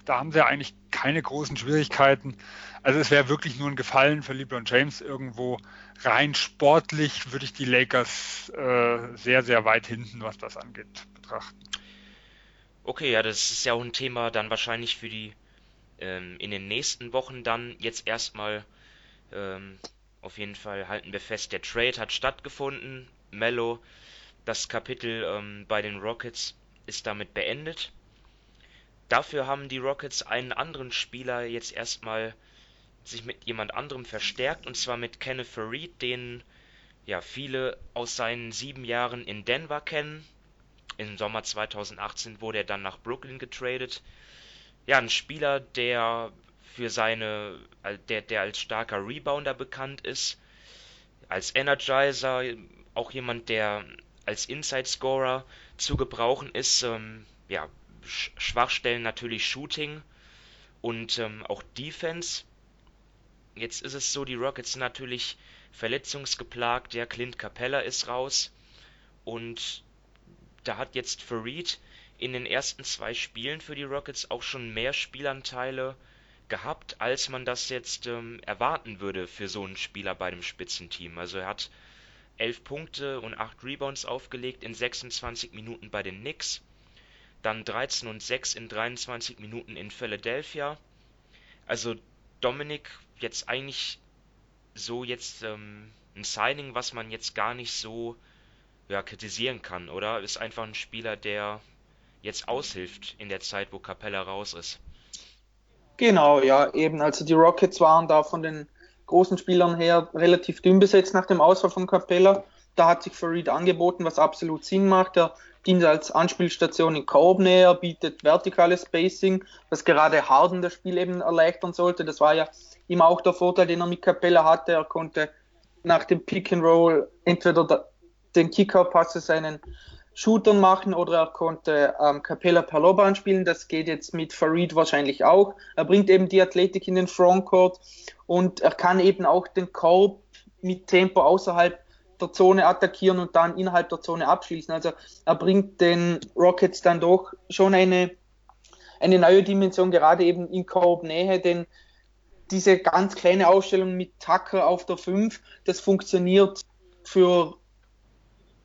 S2: da haben sie eigentlich keine großen Schwierigkeiten. Also es wäre wirklich nur ein Gefallen für LeBron James irgendwo. Rein sportlich würde ich die Lakers äh, sehr, sehr weit hinten, was das angeht, betrachten.
S1: Okay, ja, das ist ja auch ein Thema dann wahrscheinlich für die ähm, in den nächsten Wochen dann. Jetzt erstmal ähm, auf jeden Fall halten wir fest, der Trade hat stattgefunden. Mello, das Kapitel ähm, bei den Rockets ist damit beendet. Dafür haben die Rockets einen anderen Spieler jetzt erstmal sich mit jemand anderem verstärkt, und zwar mit Kenneth Farid, den ja viele aus seinen sieben Jahren in Denver kennen. Im Sommer 2018 wurde er dann nach Brooklyn getradet. Ja, ein Spieler, der für seine, der, der als starker Rebounder bekannt ist, als Energizer, auch jemand, der als Inside Scorer zu gebrauchen ist. Ähm, ja, Schwachstellen natürlich Shooting und ähm, auch Defense. Jetzt ist es so, die Rockets natürlich verletzungsgeplagt. Der Clint Capella ist raus. Und da hat jetzt Farid in den ersten zwei Spielen für die Rockets auch schon mehr Spielanteile gehabt, als man das jetzt ähm, erwarten würde für so einen Spieler bei dem Spitzenteam. Also er hat 11 Punkte und 8 Rebounds aufgelegt in 26 Minuten bei den Knicks. Dann 13 und 6 in 23 Minuten in Philadelphia. Also Dominik jetzt eigentlich so jetzt ähm, ein Signing, was man jetzt gar nicht so ja, kritisieren kann, oder? Ist einfach ein Spieler, der jetzt aushilft in der Zeit, wo Capella raus ist.
S3: Genau, ja, eben. Also die Rockets waren da von den großen Spielern her relativ dünn besetzt nach dem Ausfall von Capella. Da hat sich Farid angeboten, was absolut Sinn macht. Er dient als Anspielstation in Korbnähe, bietet vertikales Spacing, was gerade Harden das Spiel eben erleichtern sollte. Das war ja immer auch der Vorteil, den er mit Capella hatte. Er konnte nach dem Pick and Roll entweder den Kicker-Pass seinen Shootern machen oder er konnte ähm, Capella per Lob anspielen. Das geht jetzt mit Farid wahrscheinlich auch. Er bringt eben die Athletik in den Frontcourt und er kann eben auch den Korb mit Tempo außerhalb der Zone attackieren und dann innerhalb der Zone abschließen. Also er bringt den Rockets dann doch schon eine, eine neue Dimension, gerade eben in Korb-Nähe, denn diese ganz kleine Ausstellung mit Tucker auf der 5, das funktioniert für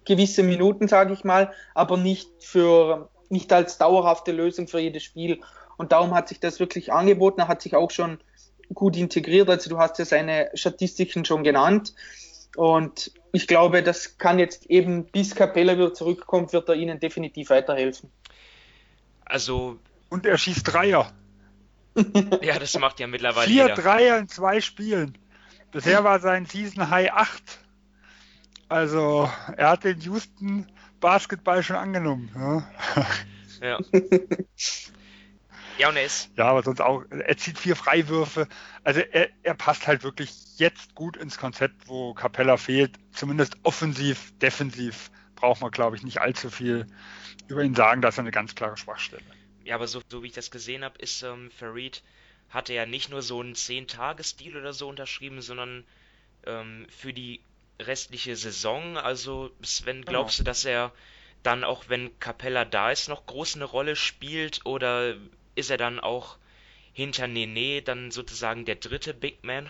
S3: gewisse Minuten, sage ich mal, aber nicht für nicht als dauerhafte Lösung für jedes Spiel. Und darum hat sich das wirklich angeboten. Er hat sich auch schon gut integriert. Also du hast ja seine Statistiken schon genannt. Und ich glaube, das kann jetzt eben, bis Capella wieder zurückkommt, wird er ihnen definitiv weiterhelfen.
S1: Also.
S2: Und er schießt Dreier.
S1: ja, das macht ja mittlerweile.
S2: Vier jeder. Dreier in zwei Spielen. Bisher war sein Season High 8. Also, er hat den Houston Basketball schon angenommen.
S1: Ja. ja. ja, und er ist.
S2: Ja, aber sonst auch, er zieht vier Freiwürfe. Also, er, er passt halt wirklich jetzt gut ins Konzept, wo Capella fehlt. Zumindest offensiv, defensiv braucht man, glaube ich, nicht allzu viel über ihn sagen. Das ist eine ganz klare Schwachstelle.
S1: Ja, aber so, so wie ich das gesehen habe, ist ähm, Farid hatte ja nicht nur so einen 10-Tages-Deal oder so unterschrieben, sondern ähm, für die restliche Saison. Also, Sven, genau. glaubst genau. du, dass er dann auch, wenn Capella da ist, noch groß eine Rolle spielt? Oder ist er dann auch hinter Nene dann sozusagen der dritte Big Man?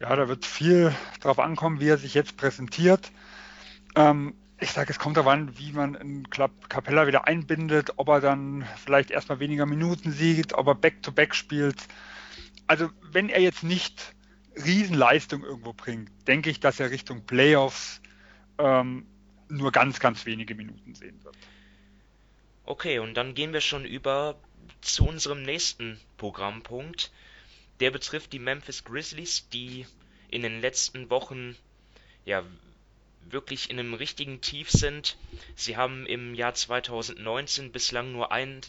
S2: Ja, da wird viel drauf ankommen, wie er sich jetzt präsentiert. Ähm, ich sage, es kommt darauf an, wie man in Capella wieder einbindet, ob er dann vielleicht erstmal weniger Minuten sieht, ob er Back-to-Back -back spielt. Also wenn er jetzt nicht Riesenleistung irgendwo bringt, denke ich, dass er Richtung Playoffs ähm, nur ganz, ganz wenige Minuten sehen wird.
S1: Okay, und dann gehen wir schon über zu unserem nächsten Programmpunkt. Der betrifft die Memphis Grizzlies, die in den letzten Wochen ja wirklich in einem richtigen Tief sind. Sie haben im Jahr 2019 bislang nur ein,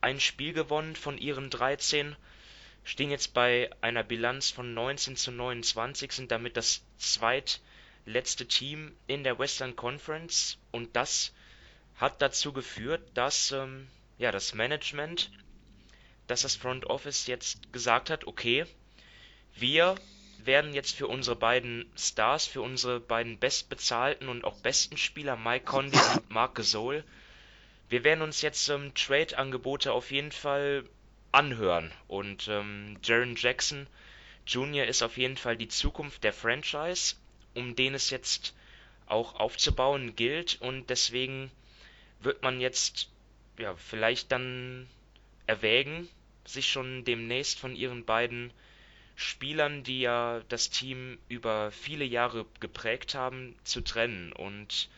S1: ein Spiel gewonnen von ihren 13, stehen jetzt bei einer Bilanz von 19 zu 29, sind damit das zweitletzte Team in der Western Conference. Und das hat dazu geführt, dass ähm, ja, das Management, dass das Front Office jetzt gesagt hat, okay, wir werden jetzt für unsere beiden Stars, für unsere beiden bestbezahlten und auch besten Spieler, Mike Conley und Marc Gasol, wir werden uns jetzt ähm, Trade-Angebote auf jeden Fall anhören. Und ähm, Jaron Jackson Jr. ist auf jeden Fall die Zukunft der Franchise, um den es jetzt auch aufzubauen gilt. Und deswegen wird man jetzt ja vielleicht dann erwägen, sich schon demnächst von ihren beiden Spielern, die ja das Team über viele Jahre geprägt haben, zu trennen. Und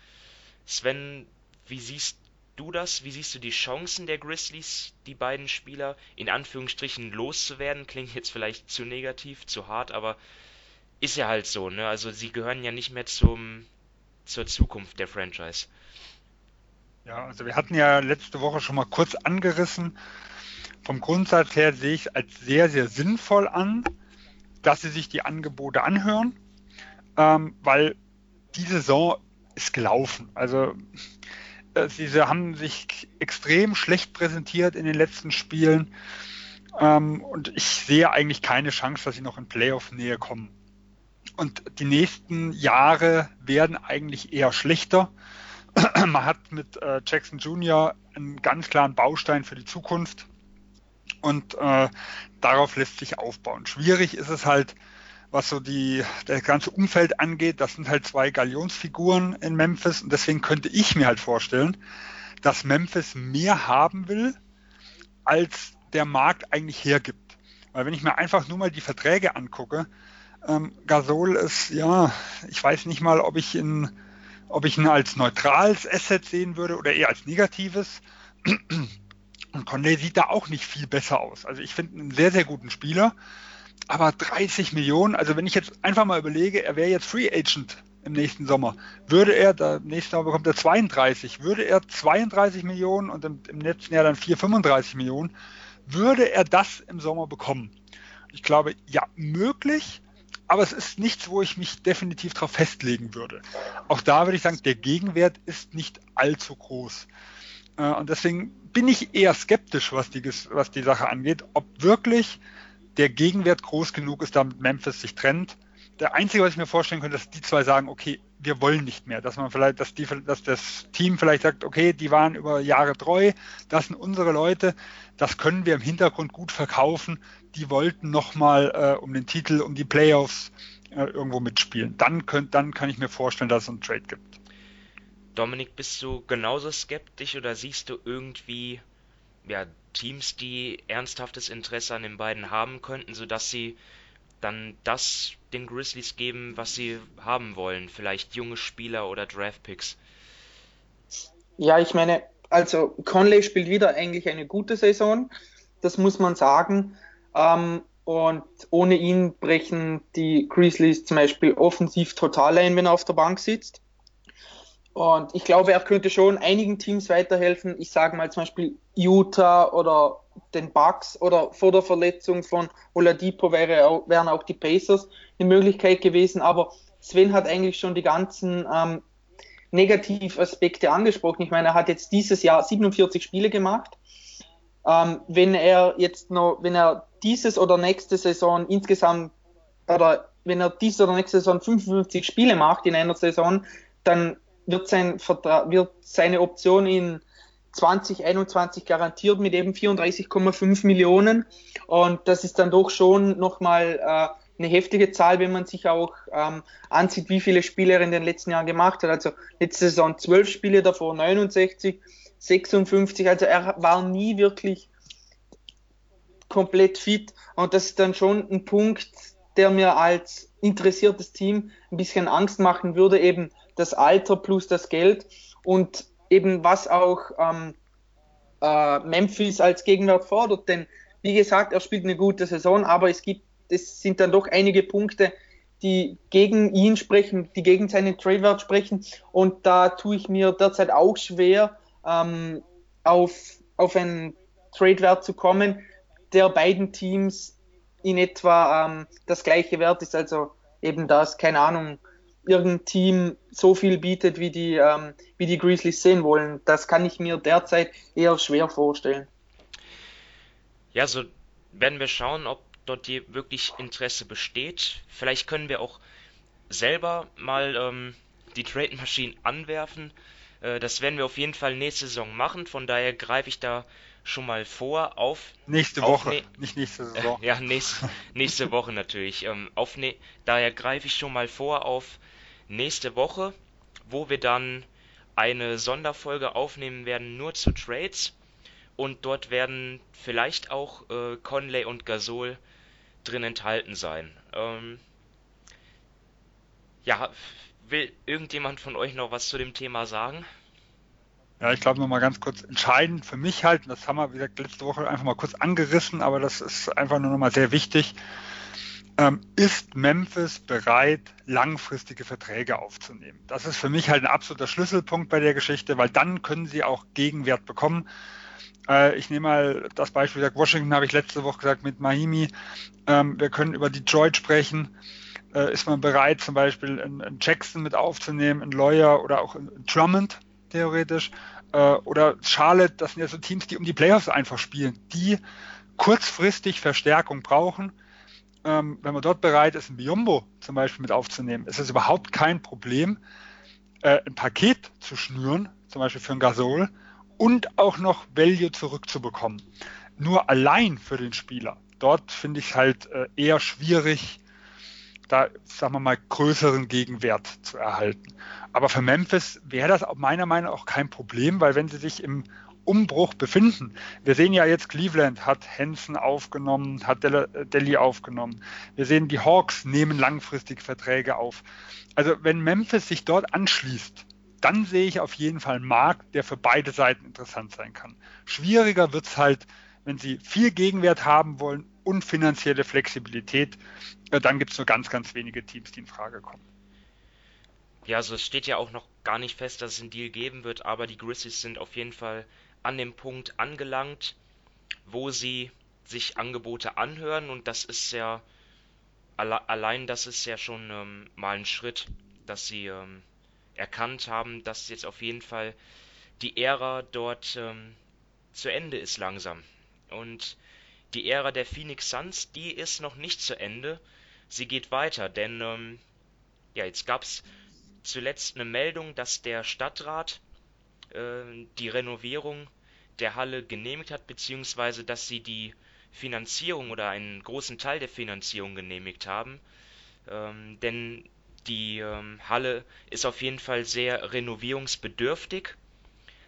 S1: Sven, wie siehst du das? Wie siehst du die Chancen der Grizzlies, die beiden Spieler in Anführungsstrichen loszuwerden? Klingt jetzt vielleicht zu negativ, zu hart, aber ist ja halt so, ne? Also sie gehören ja nicht mehr zum zur Zukunft der Franchise.
S2: Ja, also wir hatten ja letzte Woche schon mal kurz angerissen. Vom Grundsatz her sehe ich es als sehr, sehr sinnvoll an, dass sie sich die Angebote anhören, ähm, weil die Saison ist gelaufen. Also äh, sie haben sich extrem schlecht präsentiert in den letzten Spielen ähm, und ich sehe eigentlich keine Chance, dass sie noch in Playoff-Nähe kommen. Und die nächsten Jahre werden eigentlich eher schlechter. Man hat mit äh, Jackson Jr. einen ganz klaren Baustein für die Zukunft und äh, darauf lässt sich aufbauen. Schwierig ist es halt, was so die, das ganze Umfeld angeht. Das sind halt zwei Galionsfiguren in Memphis und deswegen könnte ich mir halt vorstellen, dass Memphis mehr haben will, als der Markt eigentlich hergibt. Weil wenn ich mir einfach nur mal die Verträge angucke, ähm, Gasol ist, ja, ich weiß nicht mal, ob ich ihn, ob ich ihn als neutrales Asset sehen würde oder eher als negatives. Und Conley sieht da auch nicht viel besser aus. Also ich finde einen sehr, sehr guten Spieler. Aber 30 Millionen, also wenn ich jetzt einfach mal überlege, er wäre jetzt Free Agent im nächsten Sommer, würde er, da nächsten Sommer bekommt er 32, würde er 32 Millionen und im, im letzten Jahr dann 4, 35 Millionen, würde er das im Sommer bekommen? Ich glaube, ja, möglich, aber es ist nichts, wo ich mich definitiv darauf festlegen würde. Auch da würde ich sagen, der Gegenwert ist nicht allzu groß. Äh, und deswegen bin ich eher skeptisch, was die, was die Sache angeht, ob wirklich der Gegenwert groß genug ist, damit Memphis sich trennt. Der einzige, was ich mir vorstellen könnte, dass die zwei sagen, okay, wir wollen nicht mehr, dass man vielleicht, dass die, dass das Team vielleicht sagt, okay, die waren über Jahre treu, das sind unsere Leute, das können wir im Hintergrund gut verkaufen. Die wollten nochmal äh, um den Titel, um die Playoffs äh, irgendwo mitspielen. Dann könnt, dann kann ich mir vorstellen, dass es einen Trade gibt.
S1: Dominik, bist du genauso skeptisch oder siehst du irgendwie ja, Teams, die ernsthaftes Interesse an den beiden haben könnten, sodass sie dann das den Grizzlies geben, was sie haben wollen? Vielleicht junge Spieler oder Draftpicks?
S3: Ja, ich meine, also Conley spielt wieder eigentlich eine gute Saison, das muss man sagen. Ähm, und ohne ihn brechen die Grizzlies zum Beispiel offensiv total ein, wenn er auf der Bank sitzt. Und ich glaube, er könnte schon einigen Teams weiterhelfen. Ich sage mal zum Beispiel Utah oder den Bucks oder vor der Verletzung von Oladipo wäre auch, wären auch die Pacers eine Möglichkeit gewesen. Aber Sven hat eigentlich schon die ganzen ähm, Negativaspekte angesprochen. Ich meine, er hat jetzt dieses Jahr 47 Spiele gemacht. Ähm, wenn er jetzt noch, wenn er dieses oder nächste Saison insgesamt oder wenn er diese oder nächste Saison 55 Spiele macht in einer Saison, dann wird, sein wird seine Option in 2021 garantiert mit eben 34,5 Millionen. Und das ist dann doch schon nochmal äh, eine heftige Zahl, wenn man sich auch ähm, ansieht, wie viele Spiele er in den letzten Jahren gemacht hat. Also letzte Saison 12 Spiele, davor 69, 56. Also er war nie wirklich komplett fit. Und das ist dann schon ein Punkt, der mir als interessiertes Team ein bisschen Angst machen würde, eben das Alter plus das Geld und eben was auch ähm, äh, Memphis als Gegenwert fordert. Denn wie gesagt, er spielt eine gute Saison, aber es gibt, es sind dann doch einige Punkte, die gegen ihn sprechen, die gegen seinen Trade-Wert sprechen. Und da tue ich mir derzeit auch schwer, ähm, auf, auf einen Trade-Wert zu kommen, der beiden Teams in etwa ähm, das gleiche Wert ist. Also eben das, keine Ahnung, irgendein Team so viel bietet, wie die, ähm, wie die Grizzlies sehen wollen. Das kann ich mir derzeit eher schwer vorstellen.
S1: Ja, so werden wir schauen, ob dort hier wirklich Interesse besteht. Vielleicht können wir auch selber mal ähm, die Trade Machine anwerfen. Äh, das werden wir auf jeden Fall nächste Saison machen. Von daher greife ich da schon mal vor auf.
S2: Nächste
S1: auf
S2: Woche,
S1: ne
S2: nicht nächste Saison.
S1: ja, nächste, nächste Woche natürlich. Ähm, auf ne daher greife ich schon mal vor auf nächste Woche, wo wir dann eine Sonderfolge aufnehmen werden nur zu Trades. Und dort werden vielleicht auch äh, Conley und Gasol drin enthalten sein. Ähm, ja, will irgendjemand von euch noch was zu dem Thema sagen?
S2: Ja, ich glaube nochmal ganz kurz entscheidend für mich halt, das haben wir, wie gesagt, letzte Woche einfach mal kurz angerissen, aber das ist einfach nur nochmal sehr wichtig. Ähm, ist Memphis bereit, langfristige Verträge aufzunehmen? Das ist für mich halt ein absoluter Schlüsselpunkt bei der Geschichte, weil dann können sie auch Gegenwert bekommen. Äh, ich nehme mal das Beispiel, Washington habe ich letzte Woche gesagt mit Miami. Ähm, wir können über Detroit sprechen. Äh, ist man bereit, zum Beispiel einen Jackson mit aufzunehmen, einen Lawyer oder auch einen Drummond theoretisch? Äh, oder Charlotte, das sind ja so Teams, die um die Playoffs einfach spielen, die kurzfristig Verstärkung brauchen. Ähm, wenn man dort bereit ist, ein Biombo zum Beispiel mit aufzunehmen, ist es überhaupt kein Problem, äh, ein Paket zu schnüren, zum Beispiel für ein Gasol, und auch noch Value zurückzubekommen. Nur allein für den Spieler. Dort finde ich halt äh, eher schwierig, da, sagen wir mal, größeren Gegenwert zu erhalten. Aber für Memphis wäre das meiner Meinung nach auch kein Problem, weil wenn sie sich im Umbruch befinden. Wir sehen ja jetzt, Cleveland hat Hansen aufgenommen, hat Delhi aufgenommen. Wir sehen, die Hawks nehmen langfristig Verträge auf. Also wenn Memphis sich dort anschließt, dann sehe ich auf jeden Fall einen Markt, der für beide Seiten interessant sein kann. Schwieriger wird es halt, wenn sie viel Gegenwert haben wollen und finanzielle Flexibilität. Dann gibt es nur ganz, ganz wenige Teams, die in Frage kommen.
S1: Ja, also es steht ja auch noch gar nicht fest, dass es einen Deal geben wird, aber die Grizzlies sind auf jeden Fall an dem Punkt angelangt, wo sie sich Angebote anhören und das ist ja alle, allein das ist ja schon ähm, mal ein Schritt, dass sie ähm, erkannt haben, dass jetzt auf jeden Fall die Ära dort ähm, zu Ende ist langsam. Und die Ära der Phoenix Suns, die ist noch nicht zu Ende. Sie geht weiter, denn ähm, ja, jetzt gab es zuletzt eine Meldung, dass der Stadtrat die Renovierung der Halle genehmigt hat, beziehungsweise dass sie die Finanzierung oder einen großen Teil der Finanzierung genehmigt haben. Ähm, denn die ähm, Halle ist auf jeden Fall sehr renovierungsbedürftig.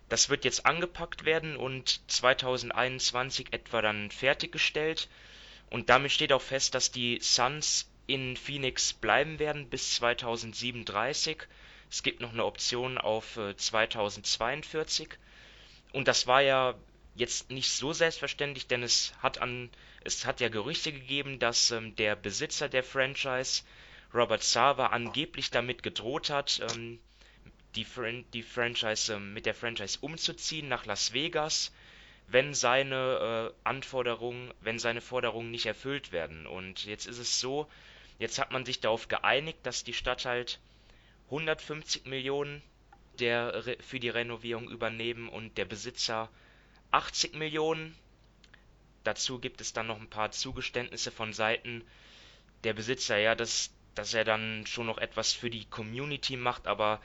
S1: Das wird jetzt angepackt werden und 2021 etwa dann fertiggestellt. Und damit steht auch fest, dass die Suns in Phoenix bleiben werden bis 2037. Es gibt noch eine Option auf 2042. Äh, Und das war ja jetzt nicht so selbstverständlich, denn es hat an es hat ja Gerüchte gegeben, dass ähm, der Besitzer der Franchise, Robert Sava, angeblich damit gedroht hat, ähm, die, Fran die Franchise ähm, mit der Franchise umzuziehen nach Las Vegas, wenn seine äh, Anforderungen, wenn seine Forderungen nicht erfüllt werden. Und jetzt ist es so, Jetzt hat man sich darauf geeinigt, dass die Stadt halt 150 Millionen der, für die Renovierung übernehmen und der Besitzer 80 Millionen. Dazu gibt es dann noch ein paar Zugeständnisse von Seiten der Besitzer, ja, dass, dass er dann schon noch etwas für die Community macht, aber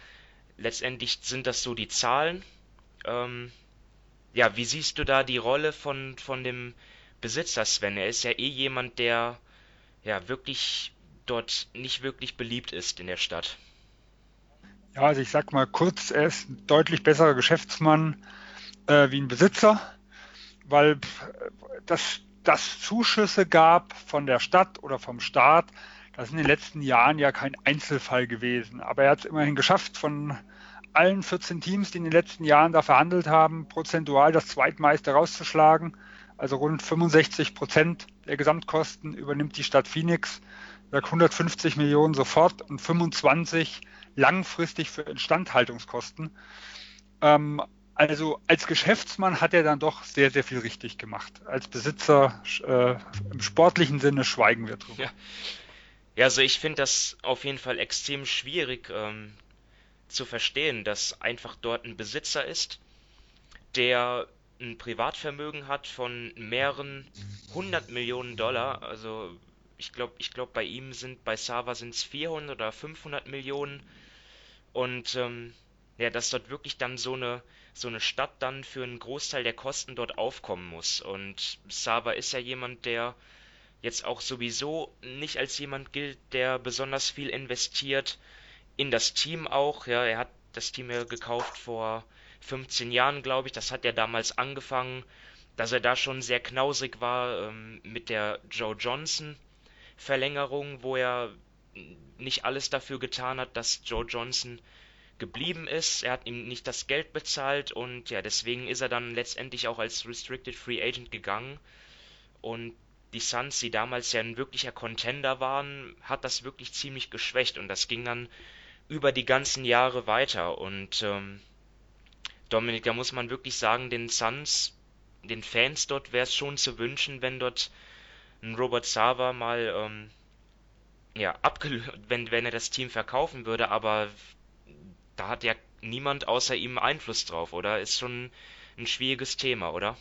S1: letztendlich sind das so die Zahlen. Ähm, ja, wie siehst du da die Rolle von, von dem Besitzer Sven? Er ist ja eh jemand, der ja wirklich dort nicht wirklich beliebt ist in der Stadt.
S2: Ja, also ich sag mal kurz, er ist ein deutlich besserer Geschäftsmann äh, wie ein Besitzer, weil das, das Zuschüsse gab von der Stadt oder vom Staat, das ist in den letzten Jahren ja kein Einzelfall gewesen. Aber er hat es immerhin geschafft, von allen 14 Teams, die in den letzten Jahren da verhandelt haben, prozentual das zweitmeiste rauszuschlagen. Also rund 65 Prozent der Gesamtkosten übernimmt die Stadt Phoenix. 150 Millionen sofort und 25 langfristig für Instandhaltungskosten. Ähm, also als Geschäftsmann hat er dann doch sehr, sehr viel richtig gemacht. Als Besitzer äh, im sportlichen Sinne schweigen wir drüber.
S1: Ja, ja also ich finde das auf jeden Fall extrem schwierig ähm, zu verstehen, dass einfach dort ein Besitzer ist, der ein Privatvermögen hat von mehreren hundert Millionen Dollar. Also ich glaube, ich glaube bei ihm sind bei Sava sind es 400 oder 500 Millionen und ähm, ja, dass dort wirklich dann so eine so eine Stadt dann für einen Großteil der Kosten dort aufkommen muss. Und Sava ist ja jemand, der jetzt auch sowieso nicht als jemand gilt, der besonders viel investiert in das Team auch. Ja, er hat das Team ja gekauft vor 15 Jahren, glaube ich. Das hat er damals angefangen, dass er da schon sehr knausig war ähm, mit der Joe Johnson Verlängerung, wo er nicht alles dafür getan hat, dass Joe Johnson geblieben ist. Er hat ihm nicht das Geld bezahlt und ja, deswegen ist er dann letztendlich auch als Restricted Free Agent gegangen. Und die Suns, die damals ja ein wirklicher Contender waren, hat das wirklich ziemlich geschwächt und das ging dann über die ganzen Jahre weiter. Und ähm, Dominik, da muss man wirklich sagen, den Suns, den Fans dort wäre es schon zu wünschen, wenn dort ein Robert Sava mal ähm, ja, abgelöst, wenn, wenn er das Team verkaufen würde, aber da hat ja niemand außer ihm Einfluss drauf, oder? Ist schon ein schwieriges Thema, oder?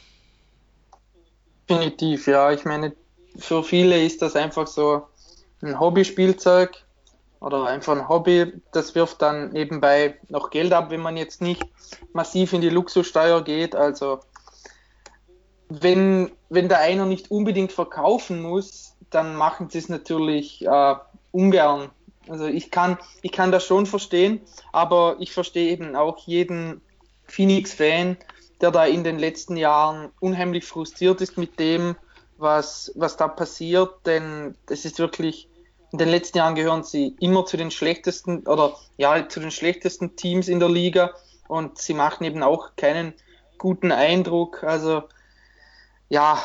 S3: Definitiv, ja. Ich meine, für viele ist das einfach so ein Hobbyspielzeug oder einfach ein Hobby. Das wirft dann nebenbei noch Geld ab, wenn man jetzt nicht massiv in die Luxussteuer geht. Also wenn, wenn der einer nicht unbedingt verkaufen muss, dann machen sie es natürlich äh, ungern. Also ich kann, ich kann das schon verstehen, aber ich verstehe eben auch jeden Phoenix-Fan, der da in den letzten Jahren unheimlich frustriert ist mit dem, was, was da passiert, denn das ist wirklich, in den letzten Jahren gehören sie immer zu den schlechtesten oder ja, zu den schlechtesten Teams in der Liga und sie machen eben auch keinen guten Eindruck. Also ja,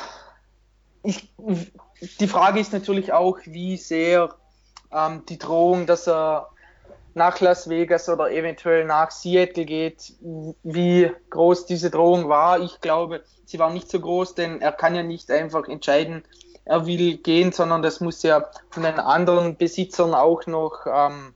S3: ich, die Frage ist natürlich auch, wie sehr ähm, die Drohung, dass er nach Las Vegas oder eventuell nach Seattle geht, wie groß diese Drohung war. Ich glaube, sie war nicht so groß, denn er kann ja nicht einfach entscheiden, er will gehen, sondern das muss ja von den anderen Besitzern auch noch ähm,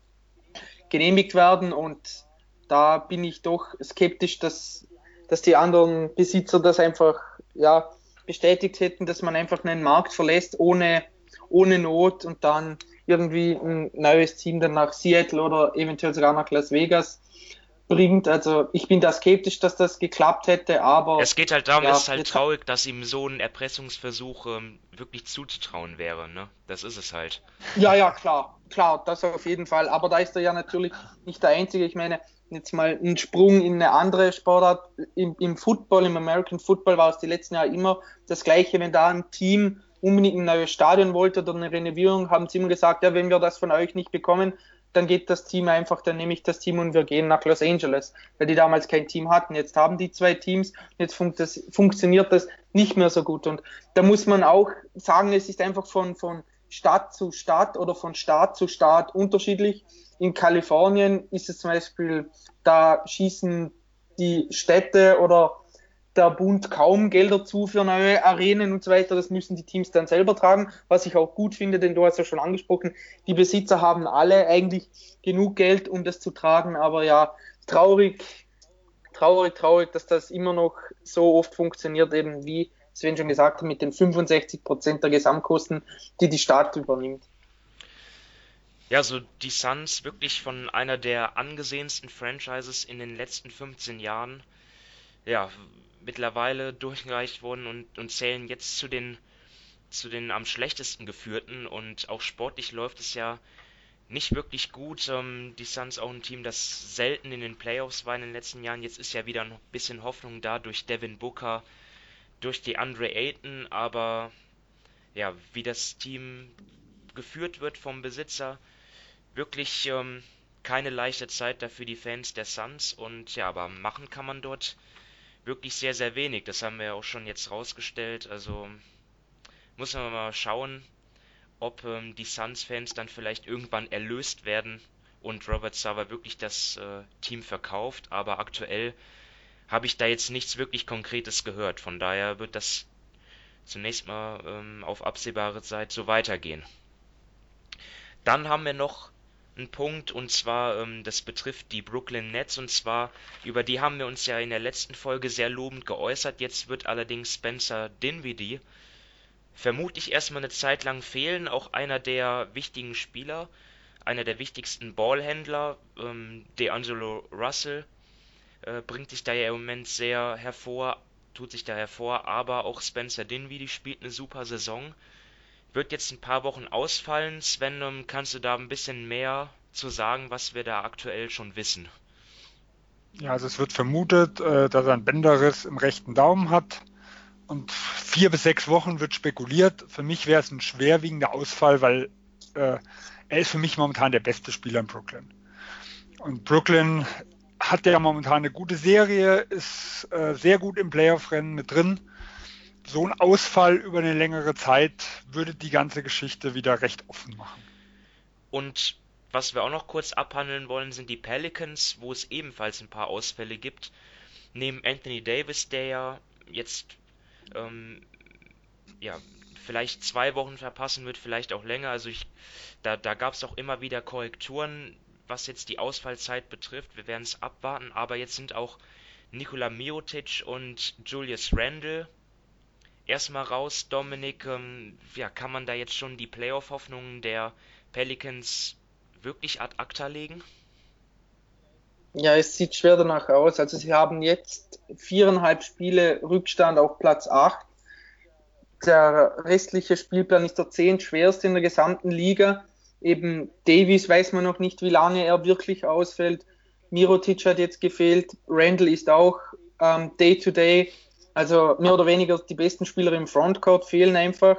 S3: genehmigt werden. Und da bin ich doch skeptisch, dass, dass die anderen Besitzer das einfach ja, bestätigt hätten, dass man einfach einen Markt verlässt ohne, ohne Not und dann irgendwie ein neues Team dann nach Seattle oder eventuell sogar nach Las Vegas bringt. Also ich bin da skeptisch, dass das geklappt hätte, aber.
S1: Es geht halt darum, ja, es ist halt traurig, dass ihm so ein Erpressungsversuch ähm, wirklich zuzutrauen wäre, ne? Das ist es halt.
S3: Ja, ja, klar, klar, das auf jeden Fall. Aber da ist er ja natürlich nicht der Einzige. Ich meine, jetzt mal ein Sprung in eine andere Sportart. Im, Im Football, im American Football war es die letzten Jahre immer das Gleiche, wenn da ein Team unbedingt ein neues Stadion wollte oder eine Renovierung, haben sie immer gesagt, ja, wenn wir das von euch nicht bekommen, dann geht das Team einfach, dann nehme ich das Team und wir gehen nach Los Angeles, weil die damals kein Team hatten. Jetzt haben die zwei Teams, jetzt funkt das, funktioniert das nicht mehr so gut. Und da muss man auch sagen, es ist einfach von, von Stadt zu Stadt oder von Staat zu Staat unterschiedlich. In Kalifornien ist es zum Beispiel, da schießen die Städte oder der Bund kaum Gelder zu für neue Arenen und so weiter. Das müssen die Teams dann selber tragen, was ich auch gut finde, denn du hast ja schon angesprochen, die Besitzer haben alle eigentlich genug Geld, um das zu tragen. Aber ja, traurig, traurig, traurig, dass das immer noch so oft funktioniert, eben wie Sven schon gesagt hat, mit den 65 Prozent der Gesamtkosten, die die Stadt übernimmt.
S1: Ja, so die Suns wirklich von einer der angesehensten Franchises in den letzten 15 Jahren. Ja, mittlerweile durchgereicht worden und, und zählen jetzt zu den zu den am schlechtesten geführten und auch sportlich läuft es ja nicht wirklich gut. Ähm, die Suns auch ein Team, das selten in den Playoffs war in den letzten Jahren. Jetzt ist ja wieder ein bisschen Hoffnung da durch Devin Booker, durch die Andre Ayton, aber ja, wie das Team geführt wird vom Besitzer, wirklich ähm, keine leichte Zeit dafür die Fans der Suns und ja, aber machen kann man dort wirklich sehr, sehr wenig. Das haben wir ja auch schon jetzt rausgestellt. Also muss man mal schauen, ob ähm, die Suns-Fans dann vielleicht irgendwann erlöst werden und Robert Sava wirklich das äh, Team verkauft. Aber aktuell habe ich da jetzt nichts wirklich Konkretes gehört. Von daher wird das zunächst mal ähm, auf absehbare Zeit so weitergehen. Dann haben wir noch einen Punkt und zwar, ähm, das betrifft die Brooklyn Nets und zwar, über die haben wir uns ja in der letzten Folge sehr lobend geäußert. Jetzt wird allerdings Spencer Dinwiddie vermutlich erstmal eine Zeit lang fehlen. Auch einer der wichtigen Spieler, einer der wichtigsten Ballhändler, ähm, DeAngelo Russell, äh, bringt sich da ja im Moment sehr hervor, tut sich da hervor, aber auch Spencer Dinwiddie spielt eine super Saison. Wird jetzt ein paar Wochen ausfallen. Sven, ähm, kannst du da ein bisschen mehr zu sagen, was wir da aktuell schon wissen?
S2: Ja, also es wird vermutet, äh, dass er einen Bänderriss im rechten Daumen hat. Und vier bis sechs Wochen wird spekuliert. Für mich wäre es ein schwerwiegender Ausfall, weil äh, er ist für mich momentan der beste Spieler in Brooklyn. Und Brooklyn hat ja momentan eine gute Serie, ist äh, sehr gut im Playoff-Rennen mit drin. So ein Ausfall über eine längere Zeit würde die ganze Geschichte wieder recht offen machen.
S1: Und was wir auch noch kurz abhandeln wollen, sind die Pelicans, wo es ebenfalls ein paar Ausfälle gibt. Neben Anthony Davis, der ja jetzt ähm, ja, vielleicht zwei Wochen verpassen wird, vielleicht auch länger. Also ich, da, da gab es auch immer wieder Korrekturen, was jetzt die Ausfallzeit betrifft. Wir werden es abwarten, aber jetzt sind auch Nikola Miotic und Julius Randle erstmal raus. Dominik, ähm, ja, kann man da jetzt schon die Playoff-Hoffnungen der Pelicans wirklich ad acta legen?
S3: Ja, es sieht schwer danach aus. Also sie haben jetzt viereinhalb Spiele Rückstand auf Platz 8. Der restliche Spielplan ist der zehnt schwerste in der gesamten Liga. Eben Davies weiß man noch nicht, wie lange er wirklich ausfällt. Mirotic hat jetzt gefehlt. Randall ist auch ähm, Day to Day. Also mehr oder weniger die besten Spieler im Frontcourt fehlen einfach.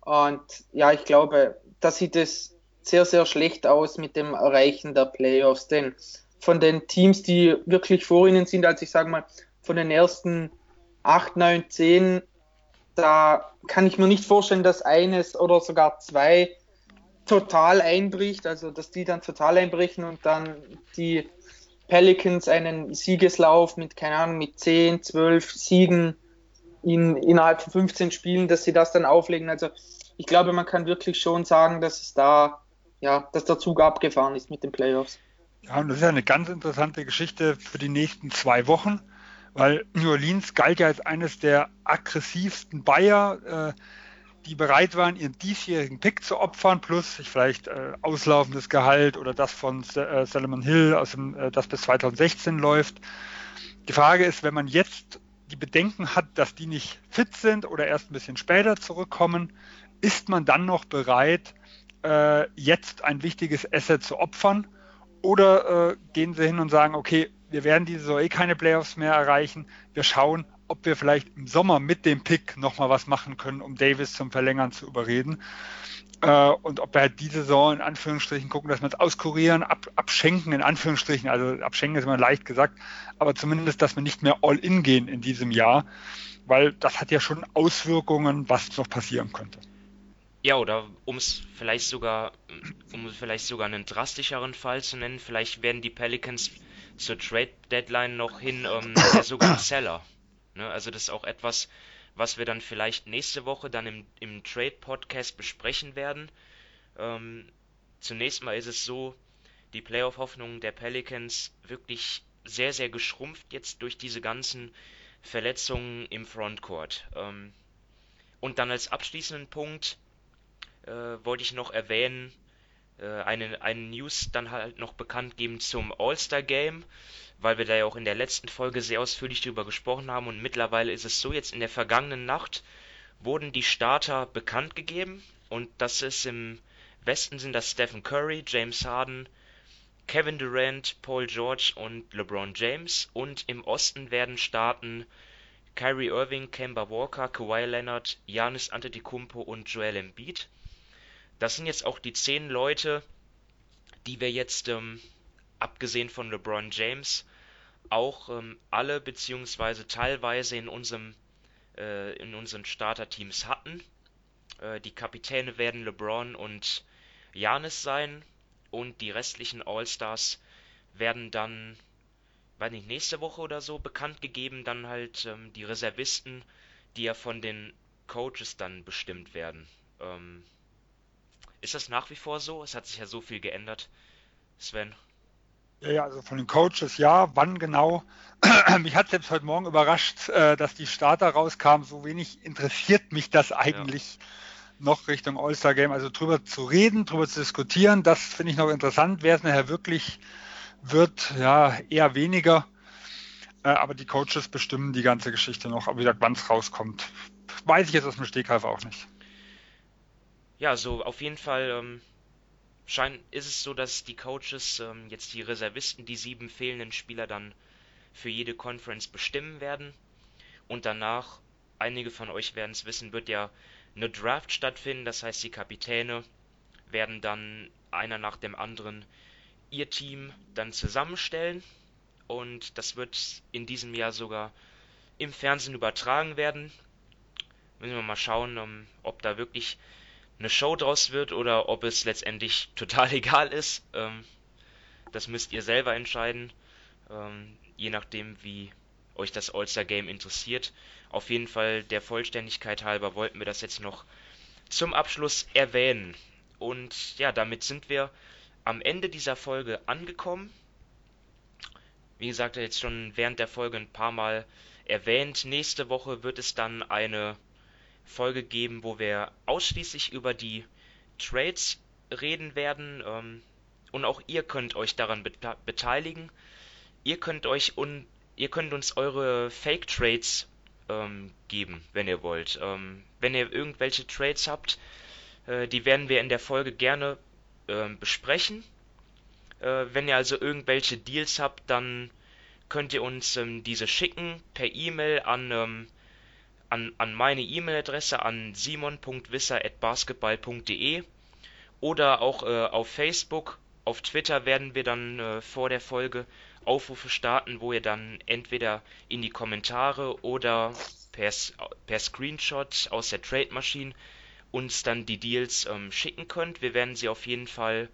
S3: Und ja, ich glaube, da sieht es sehr, sehr schlecht aus mit dem Erreichen der Playoffs. Denn von den Teams, die wirklich vor ihnen sind, also ich sage mal, von den ersten 8, 9, 10, da kann ich mir nicht vorstellen, dass eines oder sogar zwei total einbricht, also dass die dann total einbrechen und dann die Pelicans einen Siegeslauf mit, keine Ahnung, mit 10, 12 Siegen in, innerhalb von 15 Spielen, dass sie das dann auflegen. Also ich glaube, man kann wirklich schon sagen, dass es da, ja, dass der Zug abgefahren ist mit den Playoffs.
S2: Ja, und das ist ja eine ganz interessante Geschichte für die nächsten zwei Wochen, weil New Orleans galt ja als eines der aggressivsten Bayer, äh, die bereit waren, ihren diesjährigen Pick zu opfern, plus vielleicht äh, auslaufendes Gehalt oder das von äh, Solomon Hill, aus dem, äh, das bis 2016 läuft. Die Frage ist, wenn man jetzt die Bedenken hat, dass die nicht fit sind oder erst ein bisschen später zurückkommen, ist man dann noch bereit, äh, jetzt ein wichtiges Asset zu opfern? Oder äh, gehen sie hin und sagen, okay, wir werden diese Saison eh keine Playoffs mehr erreichen. Wir schauen, ob wir vielleicht im Sommer mit dem Pick nochmal was machen können, um Davis zum Verlängern zu überreden. Äh, und ob wir halt diese Saison in Anführungsstrichen gucken, dass wir es auskurieren, ab, abschenken in Anführungsstrichen, also abschenken ist immer leicht gesagt, aber zumindest, dass wir nicht mehr all in gehen in diesem Jahr, weil das hat ja schon Auswirkungen, was noch passieren könnte.
S1: Ja, oder um es vielleicht sogar, um vielleicht sogar einen drastischeren Fall zu nennen, vielleicht werden die Pelicans zur Trade Deadline noch hin ähm, sogar Seller. Ne? Also das ist auch etwas, was wir dann vielleicht nächste Woche dann im, im Trade Podcast besprechen werden. Ähm, zunächst mal ist es so, die Playoff-Hoffnungen der Pelicans wirklich sehr, sehr geschrumpft jetzt durch diese ganzen Verletzungen im Frontcourt. Ähm, und dann als abschließenden Punkt äh, wollte ich noch erwähnen, äh, eine, eine News dann halt noch bekannt geben zum All-Star Game, weil wir da ja auch in der letzten Folge sehr ausführlich drüber gesprochen haben. Und mittlerweile ist es so, jetzt in der vergangenen Nacht wurden die Starter bekannt gegeben. Und das ist im Westen sind das Stephen Curry, James Harden, Kevin Durant, Paul George und LeBron James. Und im Osten werden starten Kyrie Irving, Kemba Walker, Kawhi Leonard, Giannis Antetokounmpo und Joel Embiid. Das sind jetzt auch die zehn Leute, die wir jetzt, ähm, abgesehen von LeBron James, auch ähm, alle beziehungsweise teilweise in unserem äh, in unseren Starterteams hatten. Äh, die Kapitäne werden LeBron und Janis sein und die restlichen All-Stars werden dann, weiß nicht, nächste Woche oder so bekannt gegeben, dann halt ähm, die Reservisten, die ja von den Coaches dann bestimmt werden. Ähm, ist das nach wie vor so? Es hat sich ja so viel geändert, Sven.
S2: Ja, ja, also von den Coaches ja. Wann genau? mich hat selbst heute Morgen überrascht, äh, dass die Starter rauskamen. So wenig interessiert mich das eigentlich ja. noch Richtung All-Star Game. Also drüber zu reden, drüber zu diskutieren, das finde ich noch interessant. Wer es nachher wirklich wird, ja, eher weniger. Äh, aber die Coaches bestimmen die ganze Geschichte noch. Aber wie gesagt, wann es rauskommt, weiß ich jetzt aus dem Stegreif auch nicht
S1: ja, so auf jeden Fall ähm, scheint, ist es so, dass die Coaches ähm, jetzt die Reservisten, die sieben fehlenden Spieler dann für jede Conference bestimmen werden. Und danach, einige von euch werden es wissen, wird ja eine Draft stattfinden. Das heißt, die Kapitäne werden dann einer nach dem anderen ihr Team dann zusammenstellen. Und das wird in diesem Jahr sogar im Fernsehen übertragen werden. Müssen wir mal schauen, ähm, ob da wirklich eine Show draus wird oder ob es letztendlich total egal ist. Ähm, das müsst ihr selber entscheiden, ähm, je nachdem, wie euch das All-Star Game interessiert. Auf jeden Fall der Vollständigkeit halber wollten wir das jetzt noch zum Abschluss erwähnen. Und ja, damit sind wir am Ende dieser Folge angekommen. Wie gesagt, jetzt schon während der Folge ein paar Mal erwähnt. Nächste Woche wird es dann eine Folge geben, wo wir ausschließlich über die Trades reden werden. Ähm, und auch ihr könnt euch daran be beteiligen. Ihr könnt euch un ihr könnt uns eure Fake Trades ähm, geben, wenn ihr wollt. Ähm, wenn ihr irgendwelche Trades habt, äh, die werden wir in der Folge gerne äh, besprechen. Äh, wenn ihr also irgendwelche Deals habt, dann könnt ihr uns ähm, diese schicken per E-Mail an ähm, an, an meine E-Mail-Adresse an simon.wisser.basketball.de oder auch äh, auf Facebook. Auf Twitter werden wir dann äh, vor der Folge Aufrufe starten, wo ihr dann entweder in die Kommentare oder per, per Screenshot aus der Trade Machine uns dann die Deals ähm, schicken könnt. Wir werden sie auf jeden Fall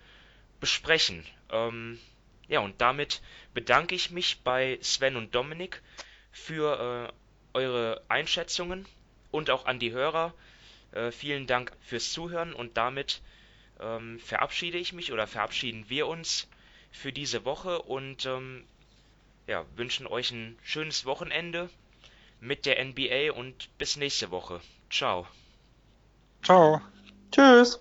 S1: besprechen. Ähm, ja, und damit bedanke ich mich bei Sven und Dominik für äh, eure Einschätzungen und auch an die Hörer. Äh, vielen Dank fürs Zuhören und damit ähm, verabschiede ich mich oder verabschieden wir uns für diese Woche und ähm, ja, wünschen euch ein schönes Wochenende mit der NBA und bis nächste Woche. Ciao.
S3: Ciao. Tschüss.